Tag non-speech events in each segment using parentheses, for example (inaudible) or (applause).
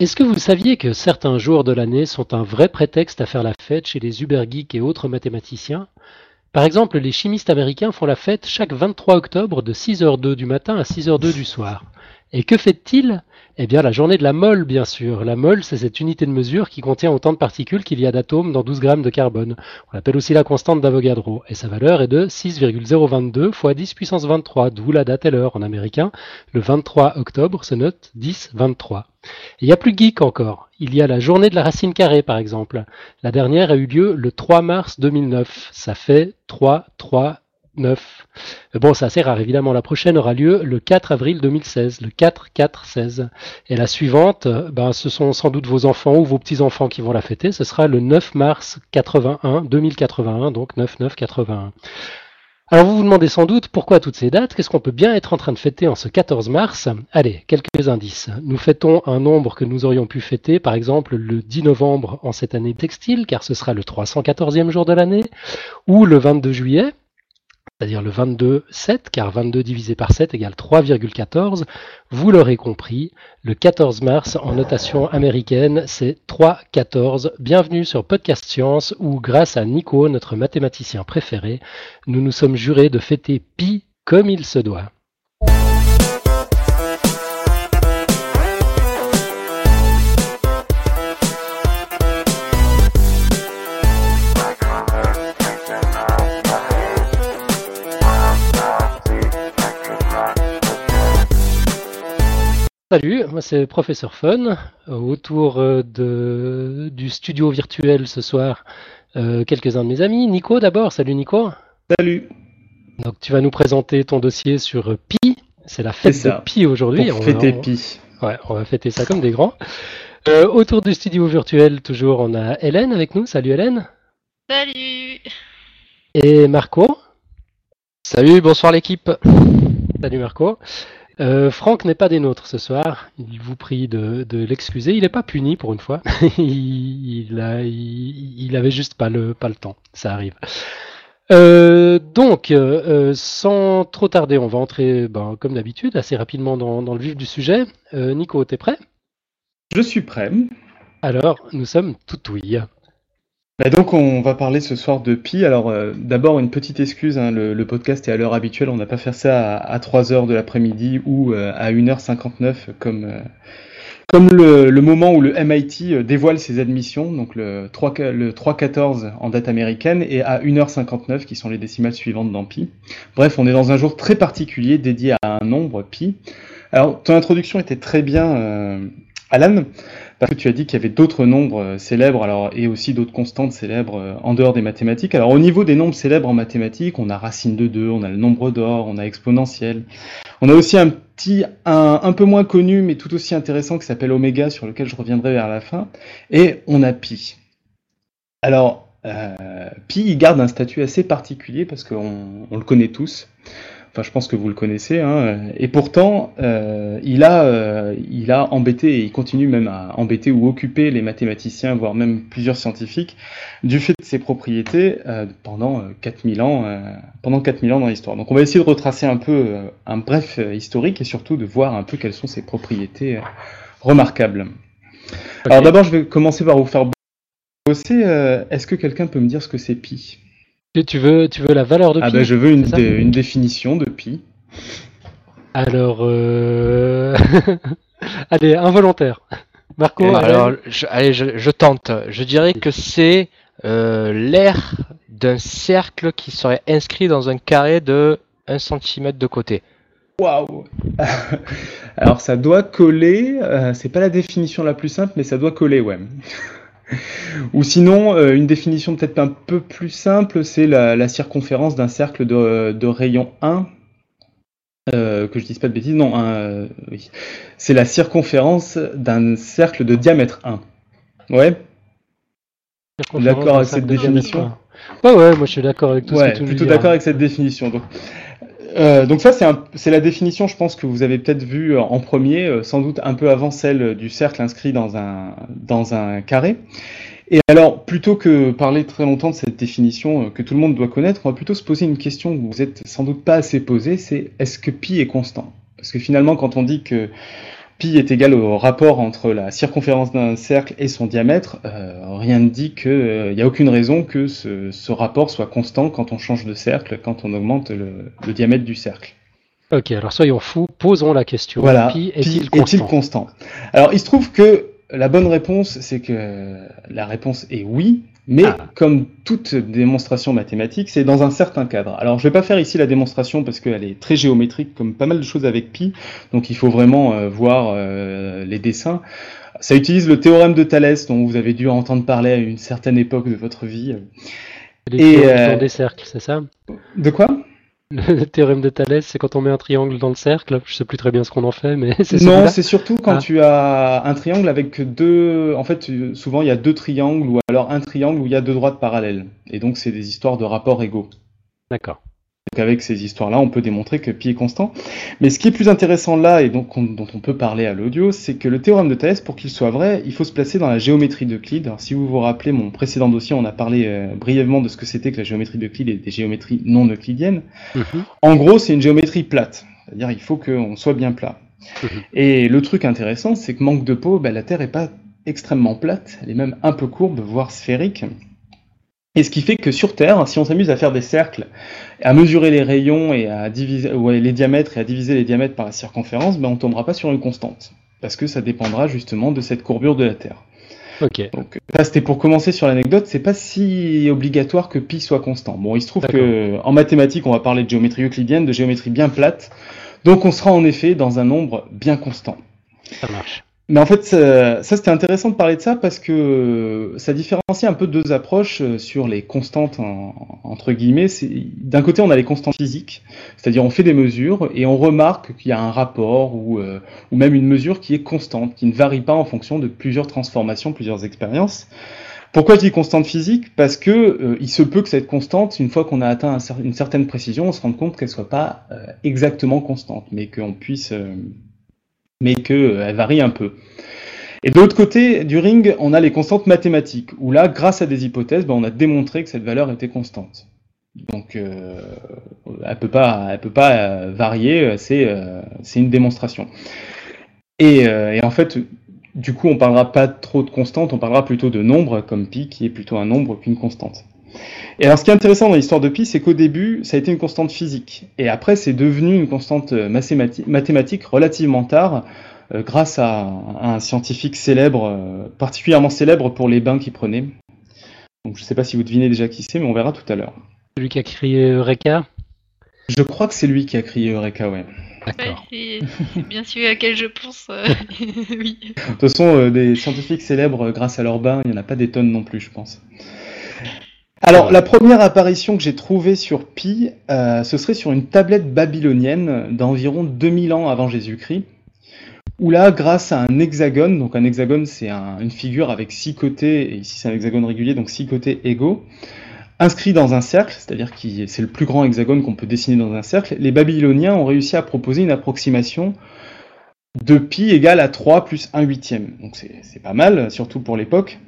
Est-ce que vous saviez que certains jours de l'année sont un vrai prétexte à faire la fête chez les ubergeeks et autres mathématiciens? Par exemple, les chimistes américains font la fête chaque 23 octobre de 6h02 du matin à 6h02 du soir. Et que fait-il? Eh bien, la journée de la mole, bien sûr. La mole, c'est cette unité de mesure qui contient autant de particules qu'il y a d'atomes dans 12 grammes de carbone. On l'appelle aussi la constante d'Avogadro. Et sa valeur est de 6,022 fois 10 puissance 23, d'où la date et l'heure en américain. Le 23 octobre se note 10-23. Il y a plus geek encore. Il y a la journée de la racine carrée, par exemple. La dernière a eu lieu le 3 mars 2009. Ça fait 3, 3, 9. Bon, c'est assez rare, évidemment. La prochaine aura lieu le 4 avril 2016, le 4-4-16. Et la suivante, ben, ce sont sans doute vos enfants ou vos petits-enfants qui vont la fêter. Ce sera le 9 mars 81, 2081, donc 9-9-81. Alors vous vous demandez sans doute pourquoi toutes ces dates, qu'est-ce qu'on peut bien être en train de fêter en ce 14 mars? Allez, quelques indices. Nous fêtons un nombre que nous aurions pu fêter, par exemple le 10 novembre en cette année textile, car ce sera le 314e jour de l'année, ou le 22 juillet, c'est-à-dire le 22, 7, car 22 divisé par 7 égale 3,14. Vous l'aurez compris, le 14 mars en notation américaine, c'est 3,14. Bienvenue sur Podcast Science, où grâce à Nico, notre mathématicien préféré, nous nous sommes jurés de fêter pi comme il se doit. Salut, moi c'est Professeur Fun. Euh, autour euh, de, du studio virtuel ce soir, euh, quelques-uns de mes amis. Nico d'abord, salut Nico. Salut. Donc tu vas nous présenter ton dossier sur Pi. C'est la fête de Pi aujourd'hui. On va fêter Pi. Ouais, on va fêter ça comme des grands. autour du studio virtuel, toujours, on a Hélène avec nous. Salut Hélène. Salut. Et Marco. Salut, bonsoir l'équipe. Salut Marco. Euh, Franck n'est pas des nôtres ce soir. Il vous prie de, l'excuser. Il n'est pas puni pour une fois. (laughs) il, a, il, avait juste pas le, pas le temps. Ça arrive. Euh, donc, euh, sans trop tarder, on va entrer, ben, comme d'habitude, assez rapidement dans, dans, le vif du sujet. Nico, t'es prêt? Je suis prêt. Alors, nous sommes tout ouïe. Bah, donc on va parler ce soir de Pi. Alors euh, d'abord une petite excuse, hein, le, podcast est à l'heure habituelle, on n'a pas fait ça à, 3h de l'après-midi ou euh, à 1h59 comme, euh, comme le, moment où le MIT dévoile ses admissions, donc le 3, le 3.14 en date américaine et à 1h59 qui sont les décimales suivantes dans Pi. Bref, on est dans un jour très particulier dédié à un nombre Pi. Alors ton introduction était très bien Alan parce que tu as dit qu'il y avait d'autres nombres euh, célèbres et aussi d'autres constantes célèbres euh, en dehors des mathématiques. Alors au niveau des nombres célèbres en mathématiques, on a racine de 2, on a le nombre d'or, on a exponentiel. On a aussi un petit, un, un peu moins connu mais tout aussi intéressant qui s'appelle oméga sur lequel je reviendrai vers la fin. Et on a pi. Alors, euh, pi, garde un statut assez particulier parce qu'on on le connaît tous. Enfin, je pense que vous le connaissez. Hein. Et pourtant, euh, il, a, euh, il a embêté, et il continue même à embêter ou occuper les mathématiciens, voire même plusieurs scientifiques, du fait de ses propriétés euh, pendant 4000 ans, pendant 4000 ans dans l'histoire. Donc, on va essayer de retracer un peu un bref historique et surtout de voir un peu quelles sont ses propriétés remarquables. Alors, d'abord, je vais commencer par vous faire bosser. Est-ce que quelqu'un peut me dire ce que c'est pi? Tu veux, tu veux la valeur de ah pi Ah ben je veux une, une définition de pi. Alors, euh... (laughs) allez, involontaire. Marco Alors, je, allez, je, tente. Je dirais que c'est euh, l'air d'un cercle qui serait inscrit dans un carré de 1 cm de côté. Waouh (laughs) Alors ça doit coller, euh, c'est pas la définition la plus simple, mais ça doit coller, ouais. (laughs) Ou sinon, euh, une définition peut-être un peu plus simple, c'est la, circonférence d'un cercle de, rayon 1. Euh, que je dise pas de bêtises, non, euh, oui. c'est la circonférence d'un cercle de diamètre 1. Ouais D'accord avec cette définition Ouais, ouais, moi je suis d'accord avec tout ouais, ce que tu plutôt d'accord avec cette définition. Donc, euh, donc ça, c'est la définition, je pense, que vous avez peut-être vue euh, en premier, euh, sans doute un peu avant celle du cercle inscrit dans un, dans un carré. Et alors, plutôt que parler très longtemps de cette définition que tout le monde doit connaître, on va plutôt se poser une question que vous êtes sans doute pas assez posée, c'est est-ce que pi est constant? Parce que finalement, quand on dit que pi est égal au rapport entre la circonférence d'un cercle et son diamètre, euh, rien ne dit qu'il n'y euh, a aucune raison que ce, rapport soit constant quand on change de cercle, quand on augmente le, diamètre du cercle. Ok, alors soyons fous, posons la question. Voilà, pi est-il constant, constant? Alors il se trouve que la bonne réponse, c'est que la réponse est oui, mais ah. comme toute démonstration mathématique, c'est dans un certain cadre. Alors je ne vais pas faire ici la démonstration parce qu'elle est très géométrique, comme pas mal de choses avec pi, donc il faut vraiment euh, voir euh, les dessins. Ça utilise le théorème de Thalès, dont vous avez dû entendre parler à une certaine époque de votre vie. Les Et euh, des cercles, c'est ça? De quoi? Le théorème de Thalès, c'est quand on met un triangle dans le cercle. Je sais plus très bien ce qu'on en fait, mais (laughs) c'est Non, c'est surtout quand ah. tu as un triangle avec deux. En fait, souvent il y a deux triangles ou alors un triangle où il y a deux droites parallèles. Et donc c'est des histoires de rapports égaux. D'accord. Donc avec ces histoires-là, on peut démontrer que pi est constant. Mais ce qui est plus intéressant là, et donc dont on peut parler à l'audio, c'est que le théorème de Thalès, pour qu'il soit vrai, il faut se placer dans la géométrie d'Euclide. Alors si vous vous rappelez mon précédent dossier, on a parlé euh, brièvement de ce que c'était que la géométrie d'Euclide et des géométries non euclidiennes. Mhm. En gros, c'est une géométrie plate. C'est-à-dire il faut qu'on soit bien plat. Mhm. Et le truc intéressant, c'est que manque de peau, ben, la Terre est pas extrêmement plate, elle est même un peu courbe, voire sphérique. Et ce qui fait que sur Terre, si on s'amuse à faire des cercles, à mesurer les rayons et à diviser les diamètres et à diviser les diamètres par la circonférence, ben on tombera pas sur une constante, parce que ça dépendra justement de cette courbure de la Terre. Ok. Donc ça c'était pour commencer sur l'anecdote, c'est pas si obligatoire que pi soit constant. Bon, il se trouve que en mathématiques, on va parler de géométrie euclidienne, de géométrie bien plate, donc on sera en effet dans un nombre bien constant. Ça marche. Mais en fait, ça, c'était intéressant de parler de ça parce que ça différencie un peu deux approches euh, sur les constantes entre guillemets. D'un côté, on a les constantes physiques, c'est-à-dire on fait des mesures et on remarque qu'il y a un rapport ou, euh, ou même une mesure qui est constante, qui ne varie pas en fonction de plusieurs transformations, plusieurs expériences. Pourquoi je dis constante physique? Parce que euh, il se peut que cette constante, une fois qu'on a atteint une certaine précision, on se rende compte qu'elle soit pas exactement constante, mais qu'on puisse mais qu'elle euh, varie un peu. Et de l'autre côté du ring, on a les constantes mathématiques, où là, grâce à des hypothèses, ben, on a démontré que cette valeur était constante. Donc, euh, elle peut pas, elle peut pas euh, varier. C'est, c'est une démonstration. Et, en fait, du coup, on parlera pas trop de constante, on parlera plutôt de nombre, comme pi, qui est plutôt un nombre qu'une constante. Et alors, ce qui est intéressant dans l'histoire de pi, c'est qu'au début, ça a été une constante physique. Et après, c'est devenu une constante euh, mathématique relativement tard, euh, grâce à, un scientifique célèbre, euh, particulièrement célèbre pour les bains qu'il prenait. Donc, je ne sais pas si vous devinez déjà qui c'est, mais on verra tout à l'heure. Celui qui a crié Eureka? Je crois que c'est lui qui a crié Eureka, ouais. D'accord. c'est bien celui à quel je pense. (laughs) oui. De toute façon, des scientifiques célèbres, grâce à leur bain, il n'y en a pas des tonnes non plus, je pense. Alors, la première apparition que j'ai trouvée sur Pi, euh, ce serait sur une tablette babylonienne d'environ 2000 ans avant Jésus-Christ, où là, grâce à un hexagone, donc un hexagone c'est une figure avec six côtés, et ici c'est un hexagone régulier, donc six côtés égaux, inscrit dans un cercle, c'est-à-dire que c'est le plus grand hexagone qu'on peut dessiner dans un cercle, les Babyloniens ont réussi à proposer une approximation de pi égale à 3 plus 1 huitième. Donc c'est pas mal, surtout pour l'époque.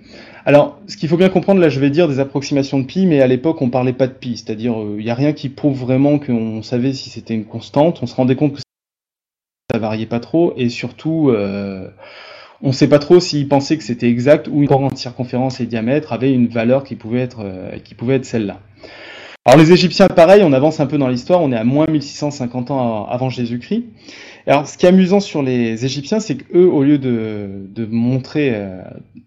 Alors, ce qu'il faut bien comprendre, là je vais dire des approximations de pi, mais à l'époque on parlait pas de pi, c'est-à-dire il euh, n'y a rien qui prouve vraiment qu'on savait si c'était une constante, on se rendait compte que ça variait pas trop, et surtout euh, on ne sait pas trop s'ils pensaient que c'était exact ou une de circonférence et diamètre avait une valeur qui pouvait être, euh, qui pouvait être celle-là. Alors les Égyptiens, pareil, on avance un peu dans l'histoire, on est à moins 1650 ans avant Jésus-Christ. Alors, ce qui est amusant sur les Égyptiens, c'est qu'eux, au lieu de, montrer, euh,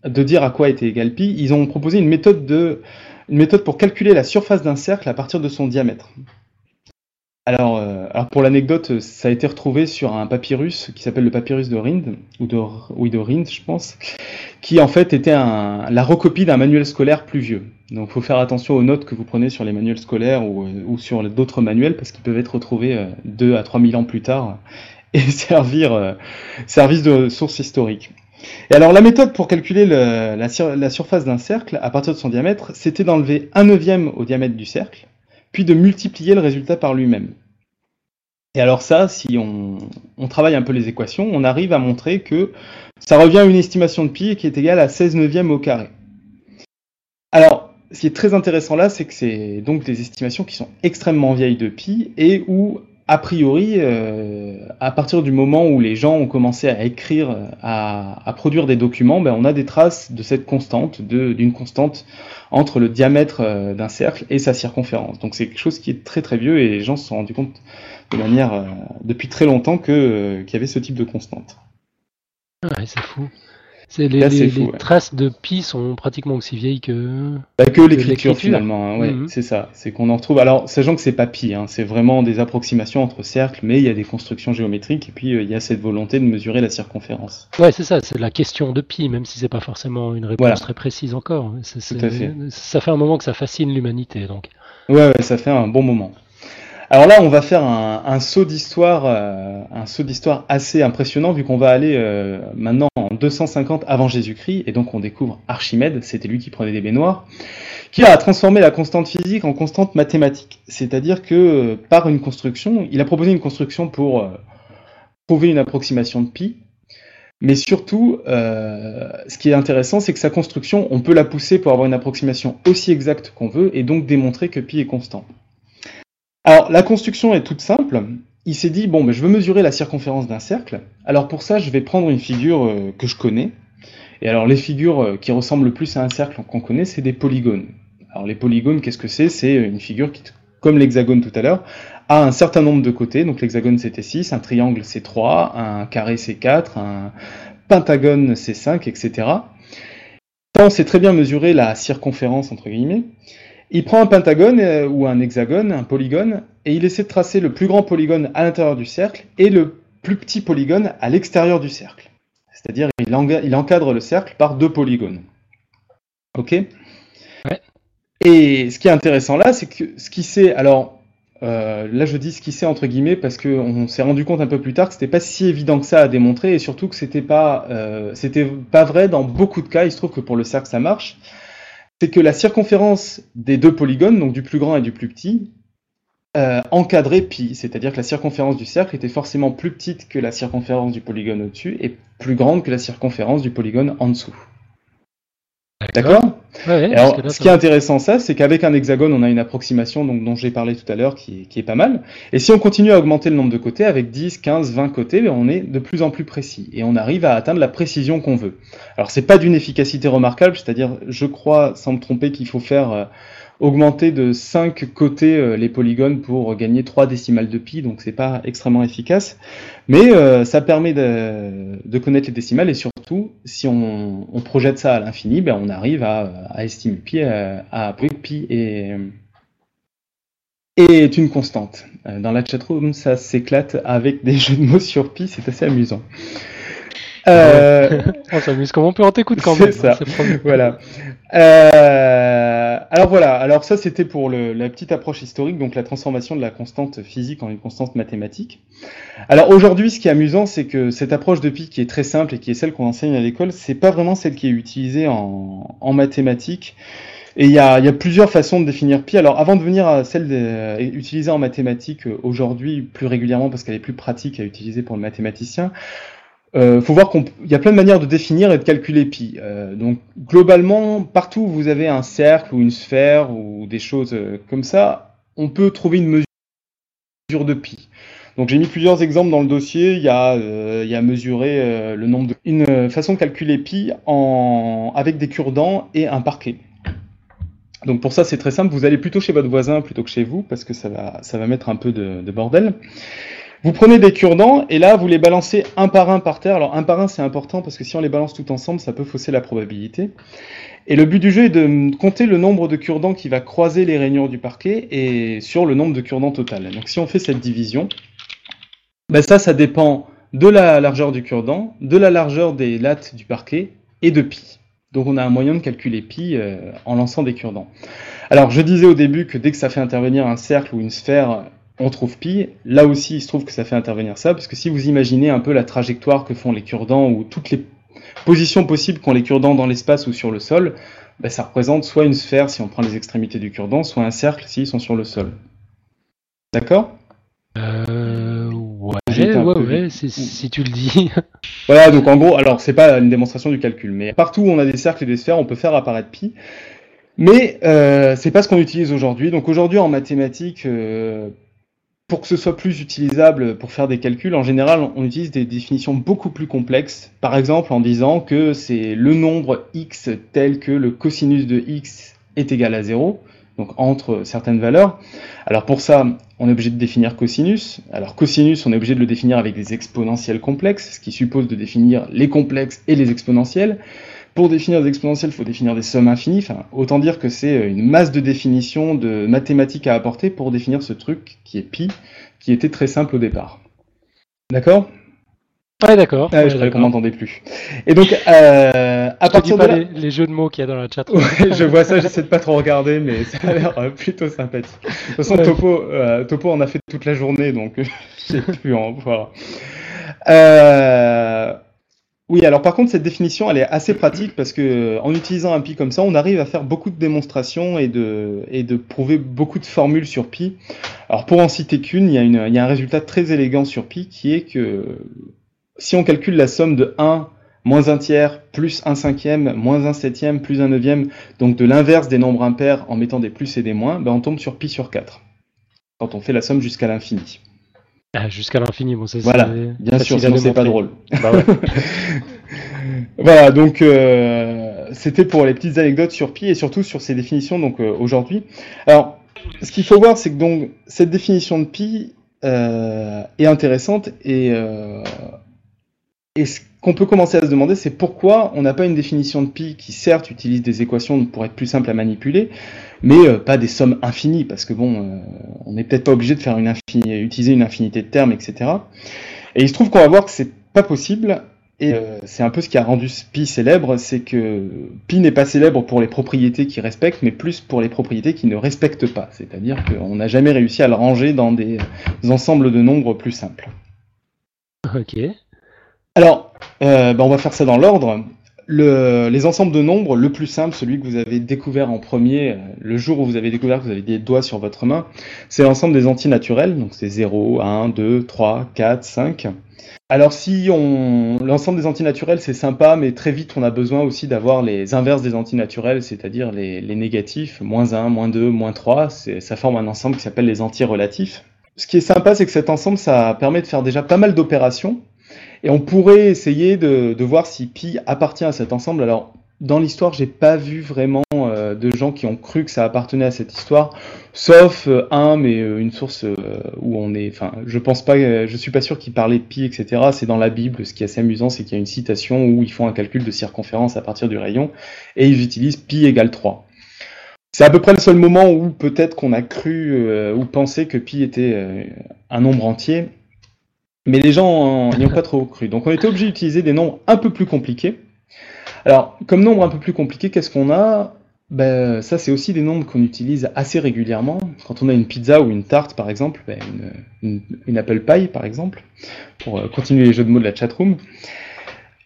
de dire à quoi était égal pi, ils ont proposé une méthode, de, une méthode pour calculer la surface d'un cercle à partir de son diamètre. Alors, euh, alors pour l'anecdote, ça a été retrouvé sur un papyrus qui s'appelle le papyrus de Rind, ou de, de Rind, je pense, qui en fait était un, la recopie d'un manuel scolaire plus vieux. Donc, il faut faire attention aux notes que vous prenez sur les manuels scolaires ou, ou sur d'autres manuels parce qu'ils peuvent être retrouvés 2 euh, à 3000 ans plus tard (laughs) et servir, euh, service de source historique. Et alors la méthode pour calculer le, la, surface d'un cercle à partir de son diamètre, c'était d'enlever un neuvième au diamètre du cercle, puis de multiplier le résultat par lui-même. Et alors ça, si on, on, travaille un peu les équations, on arrive à montrer que ça revient à une estimation de pi qui est égale à 16 neuvièmes au carré. Alors, ce qui est très intéressant là, c'est que c'est donc des estimations qui sont extrêmement vieilles de pi et où a priori, euh, à partir du moment où les gens ont commencé à écrire, à, produire des documents, ben, on a des traces de cette constante, d'une constante entre le diamètre euh, d'un cercle et sa circonférence. Donc c'est quelque chose qui est très très vieux et les gens se sont rendus compte de manière euh, depuis très longtemps qu'il y avait ce type de constante. Ouais, c'est fou. C'est les, les, les traces de pi sont pratiquement aussi vieilles que. Bah, que l'écriture finalement. Hein. Ouais, mhm. c'est ça. C'est qu'on en retrouve. Alors, sachant que c'est pas pi, hein, c'est vraiment des approximations entre cercles, mais il y a des constructions géométriques et puis euh, il y a cette volonté de mesurer la circonférence. Ouais, c'est ça. C'est la question de pi, même si c'est pas forcément une réponse très précise encore. Tout à fait. Ça fait un moment que ça fascine l'humanité, donc. Ouais, ouais, ça fait un bon moment. Alors là, on va faire un, saut d'histoire, euh, un saut d'histoire assez impressionnant vu qu'on va aller euh, maintenant en 250 avant Jésus-Christ et donc on découvre Archimède, c'était lui qui prenait des baignoires, qui a transformé la constante physique en constante mathématique. C'est-à-dire que euh, par une construction, il a proposé une construction pour prouver une approximation de pi. Mais surtout, ce qui est intéressant, c'est que sa construction, on peut la pousser pour avoir une approximation aussi exacte qu'on veut et donc démontrer que pi est constant. Alors, la construction est toute simple. Il s'est dit, bon, ben, je veux mesurer la circonférence d'un cercle. Alors pour ça, je vais prendre une figure euh, que je connais. Et alors, les figures euh, qui ressemblent le plus à un cercle qu'on connaît, c'est des polygones. Alors les polygones, qu'est-ce que c'est? C'est une figure qui, comme l'hexagone tout à l'heure, a un certain nombre de côtés. Donc l'hexagone c'était 6, un triangle c'est 3, un carré c'est 4, un pentagone c'est 5, etc. on sait très bien mesurer la circonférence entre guillemets. Il prend un pentagone euh, ou un hexagone, un polygone, et il essaie de tracer le plus grand polygone à l'intérieur du cercle et le plus petit polygone à l'extérieur du cercle. C'est-à-dire il, encadre le cercle par deux polygones. Ok? Ouais. Et ce qui est intéressant là, c'est que ce qui sait, alors euh, là je dis ce qui sait entre guillemets parce qu'on s'est rendu compte un peu plus tard que c'était pas si évident que ça à démontrer et surtout que c'était pas, euh, pas vrai dans beaucoup de cas. Il se trouve que pour le cercle ça marche c'est que la circonférence des deux polygones, donc du plus grand et du plus petit, euh, encadrait pi, c'est-à-dire que la circonférence du cercle était forcément plus petite que la circonférence du polygone au-dessus et plus grande que la circonférence du polygone en dessous. D'accord Alors, ce qui est intéressant, ça, c'est qu'avec un hexagone, on a une approximation donc, dont j'ai parlé tout à l'heure qui, est pas mal. Et si on continue à augmenter le nombre de côtés, avec 10, 15, 20 côtés, ben, on est de plus en plus précis. Et on arrive à atteindre la précision qu'on veut. Alors, c'est pas d'une efficacité remarquable, c'est-à-dire, je crois, sans me tromper, qu'il faut faire... Euh, augmenter de 5 côtés euh, les polygones pour gagner 3 décimales de pi, donc c'est pas extrêmement efficace. Mais euh, ça permet de, connaître les décimales et surtout, si on, projette ça à l'infini, ben on arrive à, estimer pi, euh, à, à pi et est une constante. Dans la chatroom, ça s'éclate avec des (laughs) jeux de mots sur pi, c'est assez amusant. Euh... (laughs) on s'amuse comme on peut, on t'écoute quand même. C'est ça. voilà. Euh... Alors voilà. Alors ça, c'était pour le, la petite approche historique, donc la transformation de la constante physique en une constante mathématique. Alors aujourd'hui, ce qui est amusant, c'est que cette approche de pi, qui est très simple et qui est celle qu'on enseigne à l'école, c'est pas vraiment celle qui est utilisée en, en mathématiques. Et il y, a, y a, plusieurs façons de définir pi. Alors avant de venir à celle de, utilisée en mathématiques euh, aujourd'hui plus régulièrement parce qu'elle est plus pratique à utiliser pour le mathématicien, euh, faut voir qu'il y a plein de manières de définir et de calculer pi. Euh, donc globalement, partout où vous avez un cercle ou une sphère ou des choses euh, comme ça, on peut trouver une mesure de pi. Donc j'ai mis plusieurs exemples dans le dossier. Il y a, euh, euh, le nombre de une façon de calculer pi en avec des cure-dents et un parquet. Donc pour ça c'est très simple. Vous allez plutôt chez votre voisin plutôt que chez vous parce que ça va ça va mettre un peu de bordel. Vous prenez des cure-dents et là vous les balancez un par un par terre. Alors un par un c'est important parce que si on les balance tout ensemble ça peut fausser la probabilité. Et le but du jeu est de compter le nombre de cure-dents qui va croiser les rainures du parquet et sur le nombre de cure-dents total. Donc si on fait cette division, ben ça ça dépend de la largeur du cure-dent, de la largeur des lattes du parquet et de pi. Donc on a un moyen de calculer pi euh, en lançant des cure-dents. Alors je disais au début que dès que ça fait intervenir un cercle ou une sphère, on trouve pi. Là aussi, il se trouve que ça fait intervenir ça, parce que si vous imaginez un peu la trajectoire que font les cure-dents ou toutes les positions possibles qu'ont les cure-dents dans l'espace ou sur le sol, bah, ça représente soit une sphère si on prend les extrémités du cure-dent, soit un cercle s'ils sont sur le sol. D'accord? Euh, ouais, ouais, ouais, si tu le dis. (laughs) voilà, donc en gros, alors c'est pas une démonstration du calcul, mais partout où on a des cercles et des sphères, on peut faire apparaître pi. Mais euh, c'est pas ce qu'on utilise aujourd'hui. Donc aujourd'hui en mathématiques, euh, pour que ce soit plus utilisable pour faire des calculs, en général, on utilise des définitions beaucoup plus complexes. Par exemple, en disant que c'est le nombre x tel que le cosinus de x est égal à 0, donc entre certaines valeurs. Alors pour ça, on est obligé de définir cosinus. Alors cosinus, on est obligé de le définir avec des exponentielles complexes, ce qui suppose de définir les complexes et les exponentielles. Pour définir des exponentielles, il faut définir des sommes infinies. Enfin, autant dire que c'est une masse de définitions de mathématiques à apporter pour définir ce truc qui est pi, qui était très simple au départ. D'accord? Ouais, d'accord. Ah, je croyais qu'on m'entendait plus. Et donc, euh, à Je partir de pas là... les, les jeux de mots qu'il y a dans la chat. (laughs) Ouais, je vois ça, j'essaie de pas trop regarder, mais ça a l'air euh, plutôt sympathique. De toute façon, Ouais. Topo, euh, Topo en a fait toute la journée, donc (laughs) j'ai pu en voir. Euh, Oui, alors par contre, cette définition, elle est assez pratique parce que en utilisant un pi comme ça, on arrive à faire beaucoup de démonstrations et de, prouver beaucoup de formules sur pi. Alors pour en citer qu'une, il y, a une- il y a un résultat très élégant sur pi qui est que si on calcule la somme de 1 moins 1 tiers plus 1 cinquième moins 1 septième plus 1 neuvième, donc de l'inverse des nombres impairs en mettant des plus et des moins, ben on tombe sur pi sur 4 quand on fait la somme jusqu'à l'infini. Ah, Jusqu'à l'infini, bon, c'est Voilà, bien sûr, sinon c'est pas drôle. Bah ouais. (laughs) Voilà, donc euh, c'était pour les petites anecdotes sur pi et surtout sur ces définitions donc euh, aujourd'hui. Alors, ce qu'il faut voir, c'est que donc cette définition de pi euh, est intéressante et, et ce qu'on peut commencer à se demander, c'est pourquoi on n'a pas une définition de pi qui certes utilise des équations pour être plus simple à manipuler, mais euh, pas des sommes infinies, parce que bon, euh, on n'est peut-être pas obligé de faire une infini- utiliser une infinité de termes, etc. Et il se trouve qu'on va voir que c'est pas possible et euh, c'est un peu ce qui a rendu Pi célèbre, c'est que Pi n'est pas célèbre pour les propriétés qu'il respecte, mais plus pour les propriétés qu'il ne respecte pas. C'est-à-dire qu'on n'a jamais réussi à le ranger dans des ensembles de nombres plus simples. Ok. Alors, bah, on va faire ça dans l'ordre. Le- les ensembles de nombres, le plus simple, celui que vous avez découvert en premier, euh, le jour où vous avez découvert que vous avez des doigts sur votre main, c'est l'ensemble des antinaturels, donc c'est 0, 1, 2, 3, 4, 5. Alors si l'ensemble des antinaturels c'est sympa, mais très vite on a besoin aussi d'avoir les inverses des antinaturels, c'est-à-dire les, négatifs, moins 1, moins 2, moins 3, c'est- ça forme un ensemble qui s'appelle les antirelatifs. Ce qui est sympa, c'est que cet ensemble, ça permet de faire déjà pas mal d'opérations, et on pourrait essayer de, voir si pi appartient à cet ensemble. Alors, dans l'histoire, j'ai pas vu vraiment euh, de gens qui ont cru que ça appartenait à cette histoire, sauf euh, un, mais euh, une source où on est. Enfin, je pense pas, je suis pas sûr qu'il parlait de pi, etc. C'est dans la Bible. Ce qui est assez amusant, c'est qu'il y a une citation où ils font un calcul de circonférence à partir du rayon et ils utilisent pi égale 3. C'est à peu près le seul moment où peut-être qu'on a cru ou pensé que pi était un nombre entier, mais les gens n'y ont pas trop cru. Donc on était obligé d'utiliser des nombres un peu plus compliqués. Alors, comme nombre un peu plus compliqué, qu'est-ce qu'on a? Ben, Ça, c'est aussi des nombres qu'on utilise assez régulièrement. Quand on a une pizza ou une tarte, par exemple, ben, une, apple pie, par exemple, pour euh, continuer les jeux de mots de la chatroom.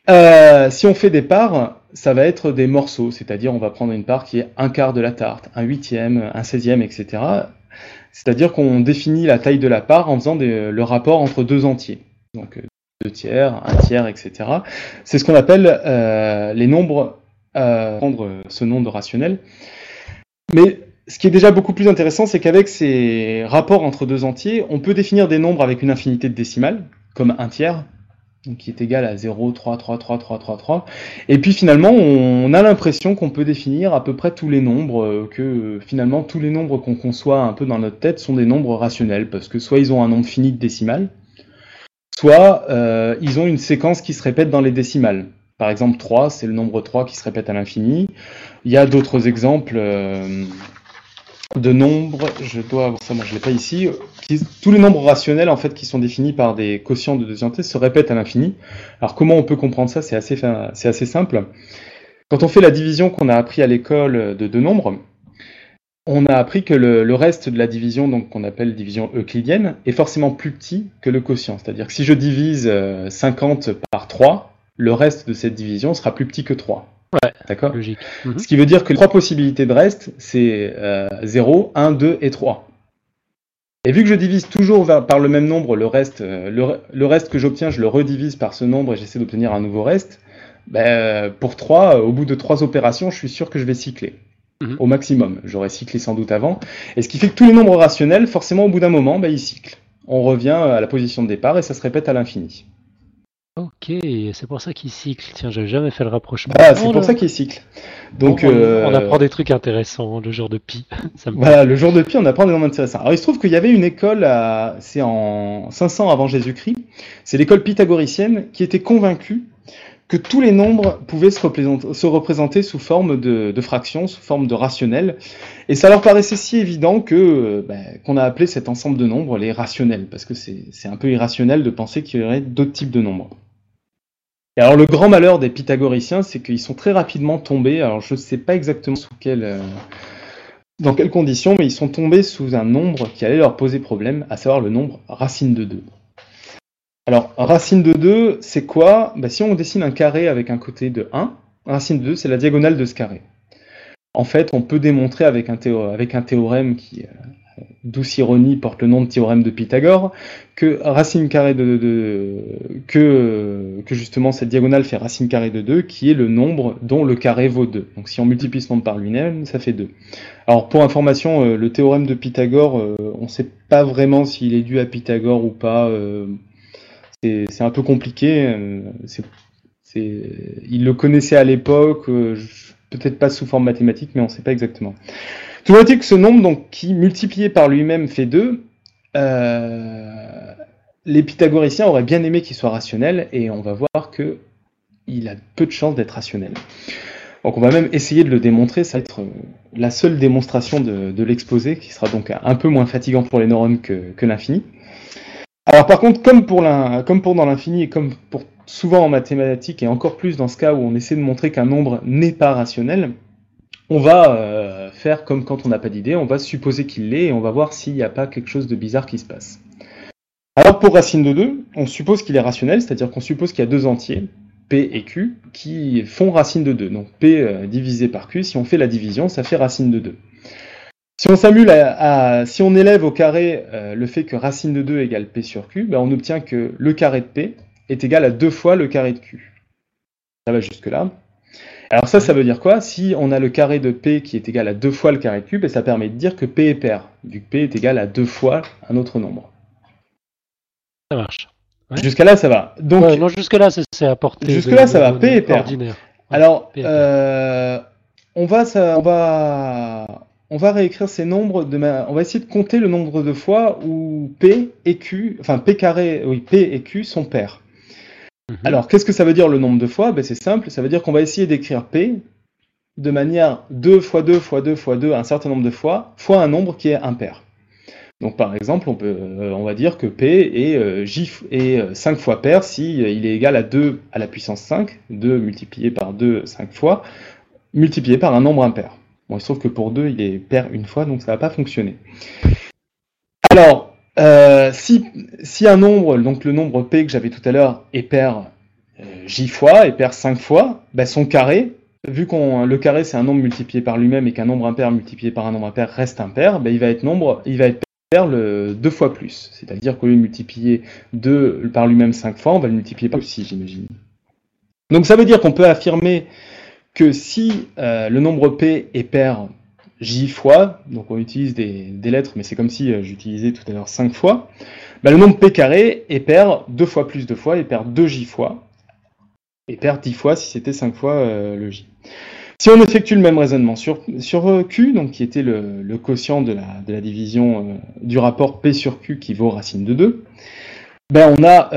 Euh, si on fait des parts, ça va être des morceaux, c'est-à-dire on va prendre une part qui est un quart de la tarte, un huitième, un seizième, etc. C'est-à-dire qu'on définit la taille de la part en faisant le rapport entre deux entiers. Donc euh, deux tiers, un tiers, etc. C'est ce qu'on appelle euh, les nombres, euh, prendre ce nombre rationnel. Mais ce qui est déjà beaucoup plus intéressant, c'est qu'avec ces rapports entre deux entiers, on peut définir des nombres avec une infinité de décimales, comme un tiers, qui est égal à 0, 3, 3, 3, 3, 3, 3. Et puis finalement, on a l'impression qu'on peut définir à peu près tous les nombres, euh, que euh, finalement tous les nombres qu'on conçoit un peu dans notre tête sont des nombres rationnels, parce que soit ils ont un nombre fini de décimales, soit euh, ils ont une séquence qui se répète dans les décimales. Par exemple, 3, c'est le nombre 3 qui se répète à l'infini. Il y a d'autres exemples de nombres, je dois avoir ça, moi je l'ai pas ici. tous les nombres rationnels en fait qui sont définis par des quotients de deuxième entier se répètent à l'infini. Alors comment on peut comprendre ça? C'est assez, assez simple. Quand on fait la division qu'on a appris à l'école de deux nombres, on a appris que le, le reste de la division, donc qu'on appelle division euclidienne, est forcément plus petit que le quotient. C'est-à-dire que si je divise euh, 50 par 3, le reste de cette division sera plus petit que 3. Ouais. D'accord Logique. Mhm. Ce qui veut dire que les trois possibilités de reste, c'est euh, 0, 1, 2 et 3. Et vu que je divise toujours vers- par le même nombre, le reste, euh, le, re- le reste que j'obtiens, je le redivise par ce nombre et j'essaie d'obtenir un nouveau reste, ben, euh, pour 3, euh, au bout de 3 opérations, je suis sûr que je vais cycler. Mhm. Au maximum. J'aurais cyclé sans doute avant. Et ce qui fait que tous les nombres rationnels, forcément, au bout d'un moment, ben, ils cyclent. on revient à la position de départ et ça se répète à l'infini. Ok, c'est pour ça qu'il cycle. Tiens, j'avais jamais fait le rapprochement. Voilà, c'est Oh pour là. ça qu'il cycle. Donc, on, euh, on apprend des trucs intéressants, le jour de pi. (laughs) Ça me Voilà, le jour de Pi, on apprend des nombres intéressants. Alors, il se trouve qu'il y avait une école, à- c'est en 500 avant Jésus-Christ, c'est l'école pythagoricienne qui était convaincue que tous les nombres pouvaient se représenter, se représenter sous forme de, de fractions, sous forme de rationnels. Et ça leur paraissait si évident que euh, ben, qu'on a appelé cet ensemble de nombres les rationnels, parce que c'est un peu irrationnel de penser qu'il y aurait d'autres types de nombres. Et alors le grand malheur des pythagoriciens, c'est qu'ils sont très rapidement tombés, alors je ne sais pas exactement euh, dans quelles conditions, mais ils sont tombés sous un nombre qui allait leur poser problème, à savoir le nombre racine de 2. Alors, racine de 2, c'est quoi? Bah, Si on dessine un carré avec un côté de 1, racine de 2, c'est la diagonale de ce carré. En fait, on peut démontrer avec un, théo- avec un théorème qui, euh, douce ironie, porte le nom de théorème de Pythagore, que racine carrée de, que, justement cette diagonale fait racine carrée de 2, qui est le nombre dont le carré vaut 2. Donc si on multiplie ce nombre par lui-même, ça fait 2. Alors pour information, euh, le théorème de Pythagore, euh, on ne sait pas vraiment s'il est dû à Pythagore ou pas. euh, c'est un peu compliqué. il le connaissait à l'époque, peut-être pas sous forme mathématique, mais on ne sait pas exactement. Toujours est-il que ce nombre, qui multiplié par lui-même fait 2, euh, les pythagoriciens auraient bien aimé qu'il soit rationnel, et on va voir que il a peu de chances d'être rationnel. Donc on va même essayer de le démontrer, ça va être euh, la seule démonstration de, l'exposé, qui sera donc un peu moins fatigant pour les neurones que, l'infini. Alors par contre, comme pour, comme pour dans l'infini et comme pour souvent en mathématiques, et encore plus dans ce cas où on essaie de montrer qu'un nombre n'est pas rationnel, on va euh, faire comme quand on n'a pas d'idée, on va supposer qu'il l'est et on va voir s'il n'y a pas quelque chose de bizarre qui se passe. Alors pour racine de 2, on suppose qu'il est rationnel, c'est-à-dire qu'on suppose qu'il y a deux entiers, P et Q, qui font racine de 2. Donc P euh, divisé par Q, si on fait la division, ça fait racine de 2. Si on à- si on élève au carré euh, le fait que racine de 2 égale P sur Q, ben on obtient que le carré de P est égal à deux fois le carré de Q. Ça va jusque là. Alors ça, ça veut dire quoi? Si on a le carré de P qui est égal à deux fois le carré de Q, ben ça permet de dire que P est pair, vu que P est égal à deux fois un autre nombre. Ça marche. Ouais. Jusqu'à là, ça va. Donc, Ouais, non, jusque-là, c'est c'est à portée. Jusque-là, de- ça va. de- P est pair. ordinaire. Alors, P. euh, on va, ça, on va, on va réécrire ces nombres de ma... On va essayer de compter le nombre de fois où P et Q, enfin P carré, oui, P et Q sont pairs. Mhm. Alors, qu'est-ce que ça veut dire le nombre de fois? Ben, C'est simple, ça veut dire qu'on va essayer d'écrire P de manière 2 fois 2 fois 2 fois 2 un certain nombre de fois, fois un nombre qui est impair. Donc par exemple, on, euh, va dire que P est, euh, J est euh, 5 fois pair si euh, il est égal à 2 à la puissance 5, 2 multiplié par 2 5 fois, multiplié par un nombre impair. Bon, il se trouve que pour 2, il est pair une fois, donc ça va pas fonctionner. Alors, euh, si, un nombre, donc le nombre P que j'avais tout à l'heure, est pair euh, J fois, est pair 5 fois, ben son carré, vu qu'on le carré c'est un nombre multiplié par lui-même et qu'un nombre impair multiplié par un nombre impair reste impair, ben il va être nombre, il va être pair le deux fois plus. C'est-à-dire qu'au lieu de multiplier 2 par lui-même 5 fois, on va le multiplier par 6, j'imagine. Donc ça veut dire qu'on peut affirmer que si euh, le nombre P est pair J fois, donc on utilise des, lettres, mais c'est comme si euh, j'utilisais tout à l'heure 5 fois, ben le nombre P carré est pair 2 fois plus 2 fois, est pair 2J fois, et pair 10 fois si c'était 5 fois euh, le J. Si on effectue le même raisonnement sur, sur euh, Q, donc qui était le, le quotient de la, de la division du rapport P sur Q qui vaut racine de 2, ben on a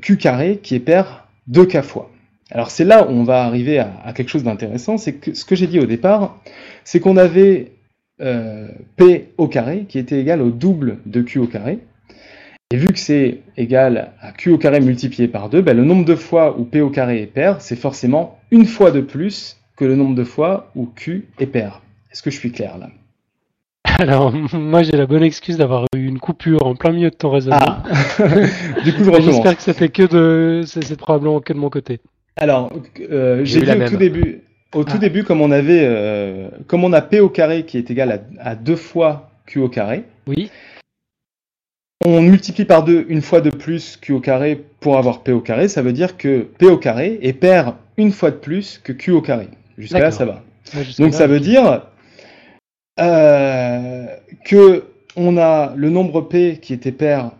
Q carré qui est pair 2K fois. Alors c'est là où on va arriver à, à quelque chose d'intéressant, c'est que ce que j'ai dit au départ, c'est qu'on avait euh, P au carré qui était égal au double de Q au carré, et vu que c'est égal à Q au carré multiplié par 2, ben le nombre de fois où P au carré est pair, c'est forcément une fois de plus que le nombre de fois où Q est pair. Est-ce que je suis clair là? Alors, (laughs) moi, j'ai la bonne excuse d'avoir eu une coupure en plein milieu de ton raisonnement. Ah (laughs) Du coup, je (laughs) recommence. J'espère que c'était que de, c'est probablement que de mon côté. Alors, euh, J'ai dit au même. tout début, au tout Ah. début, comme on avait, euh, comme on a P au carré qui est égal à, à deux fois Q au carré, Oui. on multiplie par deux une fois de plus Q au carré pour avoir P au carré, ça veut dire que P au carré est pair une fois de plus que Q au carré. Jusqu'à là, ça va. Donc ça veut dire euh, que on a le nombre P qui était pair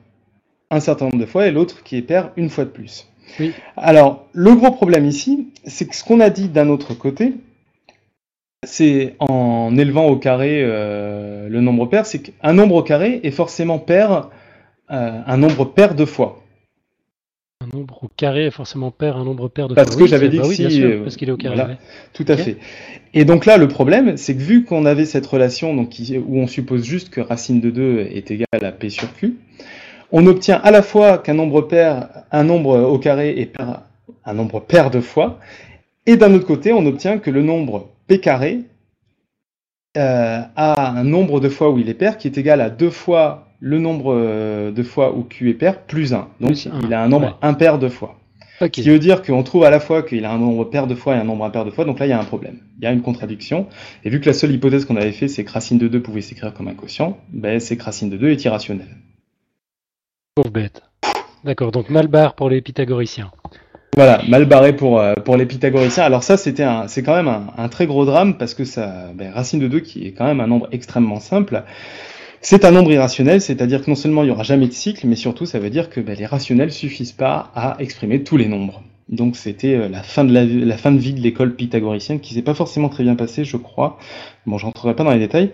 un certain nombre de fois et l'autre qui est pair une fois de plus. Oui. Alors, le gros problème ici, c'est que ce qu'on a dit d'un autre côté, c'est en élevant au carré euh, le nombre pair, c'est qu'un nombre au carré est forcément pair, euh, un nombre pair de fois. Un nombre au carré est forcément pair, un nombre pair de Parce fois. que Oui, j'avais dit bah que oui, si, bien sûr, euh, parce qu'il est au carré. voilà. ouais. Tout à fait. Et donc là, le problème, c'est que vu qu'on avait cette relation donc, où on suppose juste que racine de 2 est égale à P sur Q, on obtient à la fois qu'un nombre pair, un nombre au carré est pair, un nombre pair de fois, et d'un autre côté, on obtient que le nombre P carré euh, a un nombre de fois où il est pair qui est égal à deux fois le nombre euh, de fois où Q est pair plus 1. Donc Plus un, il a un nombre ouais. impair de fois. Ce qui veut dire qu'on trouve à la fois qu'il a un nombre pair de fois et un nombre impair de fois, donc là il y a un problème. Il y a une contradiction. Et vu que la seule hypothèse qu'on avait fait, c'est que racine de 2 pouvait s'écrire comme un quotient, ben c'est que racine de 2 est irrationnelle. Pauvre bête. D'accord, donc mal barre pour les pythagoriciens. Voilà, mal barré pour, euh, pour les pythagoriciens. Alors ça, c'était un, c'est quand même un, un très gros drame parce que ça, ben, racine de 2 qui est quand même un nombre extrêmement simple, c'est un nombre irrationnel, c'est-à-dire que non seulement il n'y aura jamais de cycle, mais surtout ça veut dire que ben, les rationnels suffisent pas à exprimer tous les nombres. Donc c'était euh, la fin de la, la fin de vie de l'école pythagoricienne qui s'est pas forcément très bien passée, je crois. Bon, je rentrerai pas dans les détails.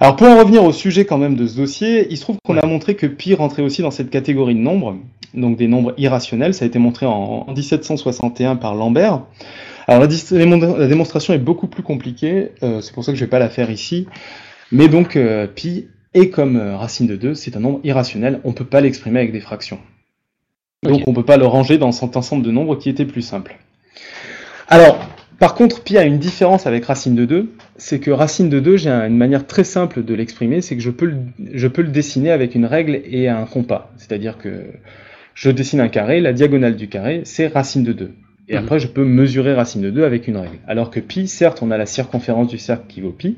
Alors pour en revenir au sujet quand même de ce dossier, il se trouve qu'on a montré que pi rentrait aussi dans cette catégorie de nombres, donc des nombres irrationnels. Ça a été montré en, en 1761 par Lambert. Alors la, démonstration est beaucoup plus compliquée, euh, c'est pour ça que je vais pas la faire ici. Mais donc euh, pi est comme euh, racine de 2, c'est un nombre irrationnel, on peut pas l'exprimer avec des fractions. Donc on peut pas le ranger dans cet ensemble de nombres qui était plus simple. Alors, par contre, pi a une différence avec racine de 2, c'est que racine de 2, j'ai un- une manière très simple de l'exprimer, c'est que je peux, le, je peux le dessiner avec une règle et un compas. C'est-à-dire que je dessine un carré, la diagonale du carré, c'est racine de 2. Et Mhm. après, je peux mesurer racine de 2 avec une règle. Alors que pi, certes, on a la circonférence du cercle qui vaut pi,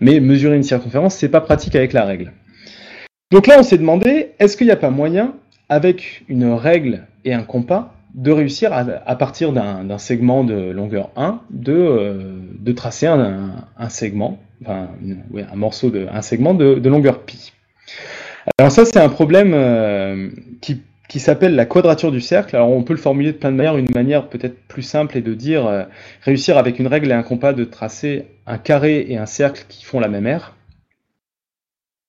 mais mesurer une circonférence, c'est pas pratique avec la règle. Donc là, on s'est demandé, est-ce qu'il n'y a pas moyen, avec une règle et un compas, de réussir à, partir d'un segment de longueur 1, de, euh, de tracer un, segment, enfin, un morceau de, un segment de, longueur pi. Alors ça, c'est un problème euh, qui, qui s'appelle la quadrature du cercle. Alors on peut le formuler de plein de manières. Une manière peut-être plus simple est de dire euh, réussir avec une règle et un compas de tracer un carré et un cercle qui font la même aire.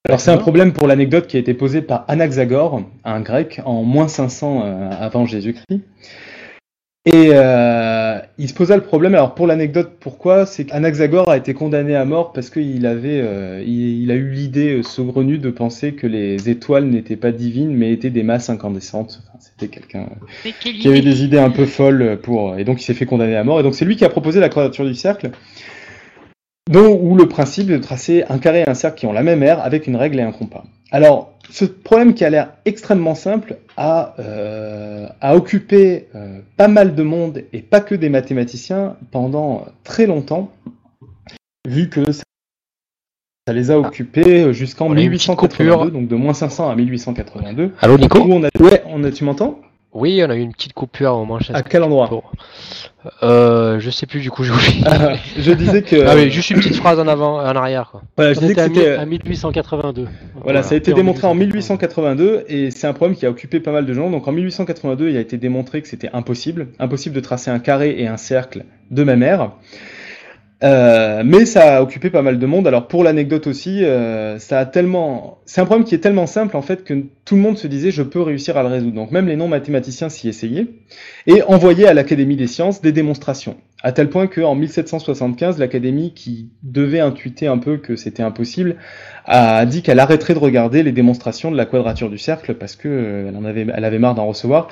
Alors c'est un problème pour l'anecdote qui a été posée par Anaxagore, un grec, en moins 500 euh, avant Jésus-Christ. Et euh, il se posa le problème. Alors pour l'anecdote, pourquoi? C'est qu'Anaxagore a été condamné à mort parce qu'il avait, euh, il, il a eu l'idée euh, saugrenue de penser que les étoiles n'étaient pas divines mais étaient des masses incandescentes. Enfin, C'était quelqu'un quelle qui avait des idées un peu folles pour et donc il s'est fait condamner à mort et donc c'est lui qui a proposé la quadrature du cercle dont où le principe est de tracer un carré et un cercle qui ont la même aire avec une règle et un compas. Alors ce problème qui a l'air extrêmement simple a, euh, a occupé euh, pas mal de monde et pas que des mathématiciens pendant très longtemps vu que ça, ça les a occupés jusqu'en On a une petite 1882 coupure. donc de moins 500 à 1882 Allô Nico où on a ouais on a tu m'entends? Oui, on a eu une petite coupure je sais à quel endroit pas. Euh, je sais plus du coup, j'ai oublié. Ah, je disais que Ah oui, juste une petite phrase en avant, en arrière quoi. voilà, je On disais était que c'était à 1882. voilà, ça a été en démontré en 1882 et c'est un problème qui a occupé pas mal de gens. Donc en 1882, il a été démontré que c'était impossible, impossible de tracer un carré et un cercle de même aire. Euh, mais ça a occupé pas mal de monde. Alors pour l'anecdote aussi, euh, ça a tellement, c'est un problème qui est tellement simple en fait que tout le monde se disait je peux réussir à le résoudre. Donc même les non mathématiciens s'y essayaient et envoyaient à l'Académie des sciences des démonstrations. À tel point qu'en 1775, l'Académie, qui devait intuiter un peu que c'était impossible, a dit qu'elle arrêterait de regarder les démonstrations de la quadrature du cercle parce que euh, avait, elle avait marre d'en recevoir.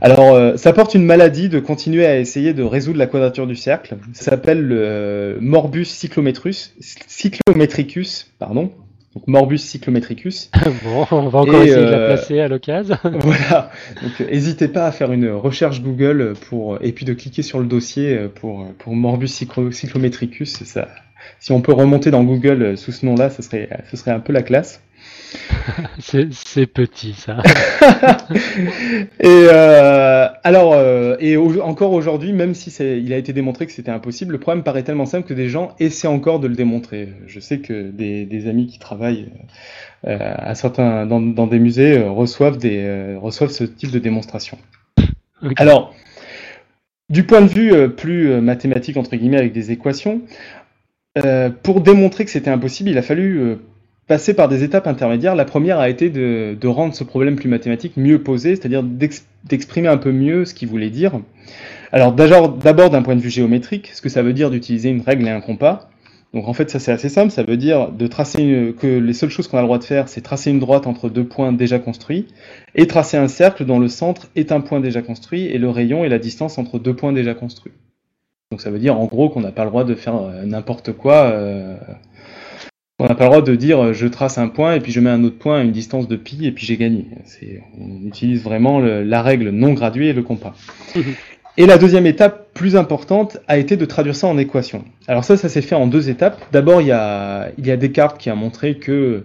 Alors, euh, ça porte une maladie de continuer à essayer de résoudre la quadrature du cercle. Ça s'appelle le euh, morbus cyclometrus, cyclometricus, pardon. Donc morbus cyclometricus. (laughs) bon, on va encore Et, essayer de la euh, placer à l'occasion. (laughs) voilà. Donc, n'hésitez pas à faire une recherche Google pour et puis de cliquer sur le dossier pour pour morbus cyclo- cyclometricus. Ça, si on peut remonter dans Google sous ce nom-là, ce serait, ce serait un peu la classe. (laughs) c'est petit ça. (laughs) et euh, alors, euh, et encore aujourd'hui, même si il a été démontré que c'était impossible, le problème paraît tellement simple que des gens essaient encore de le démontrer. Je sais que des, amis qui travaillent euh, à certains, dans, des musées reçoivent, des, reçoivent ce type de démonstration. Alors, du point de vue plus mathématique, entre guillemets, avec des équations, pour démontrer que c'était impossible, il a fallu passer par des étapes intermédiaires. La première a été de, rendre ce problème plus mathématique mieux posé, c'est-à-dire d'exprimer un peu mieux ce qu'il voulait dire. Alors d'abord d'un point de vue géométrique, ce que ça veut dire d'utiliser une règle et un compas. Donc en fait ça c'est assez simple, ça veut dire de tracer que les seules choses qu'on a le droit de faire c'est tracer une droite entre deux points déjà construits et tracer un cercle dont le centre est un point déjà construit et le rayon est la distance entre deux points déjà construits. Donc ça veut dire en gros qu'on n'a pas le droit de faire euh, n'importe quoi. Euh, on n'a pas le droit de dire euh, je trace un point et puis je mets un autre point à une distance de pi et puis j'ai gagné. On utilise vraiment la règle non graduée et le compas. Et la deuxième étape plus importante a été de traduire ça en équation. Alors ça, ça s'est fait en deux étapes. D'abord, il y a, il y a Descartes qui a montré que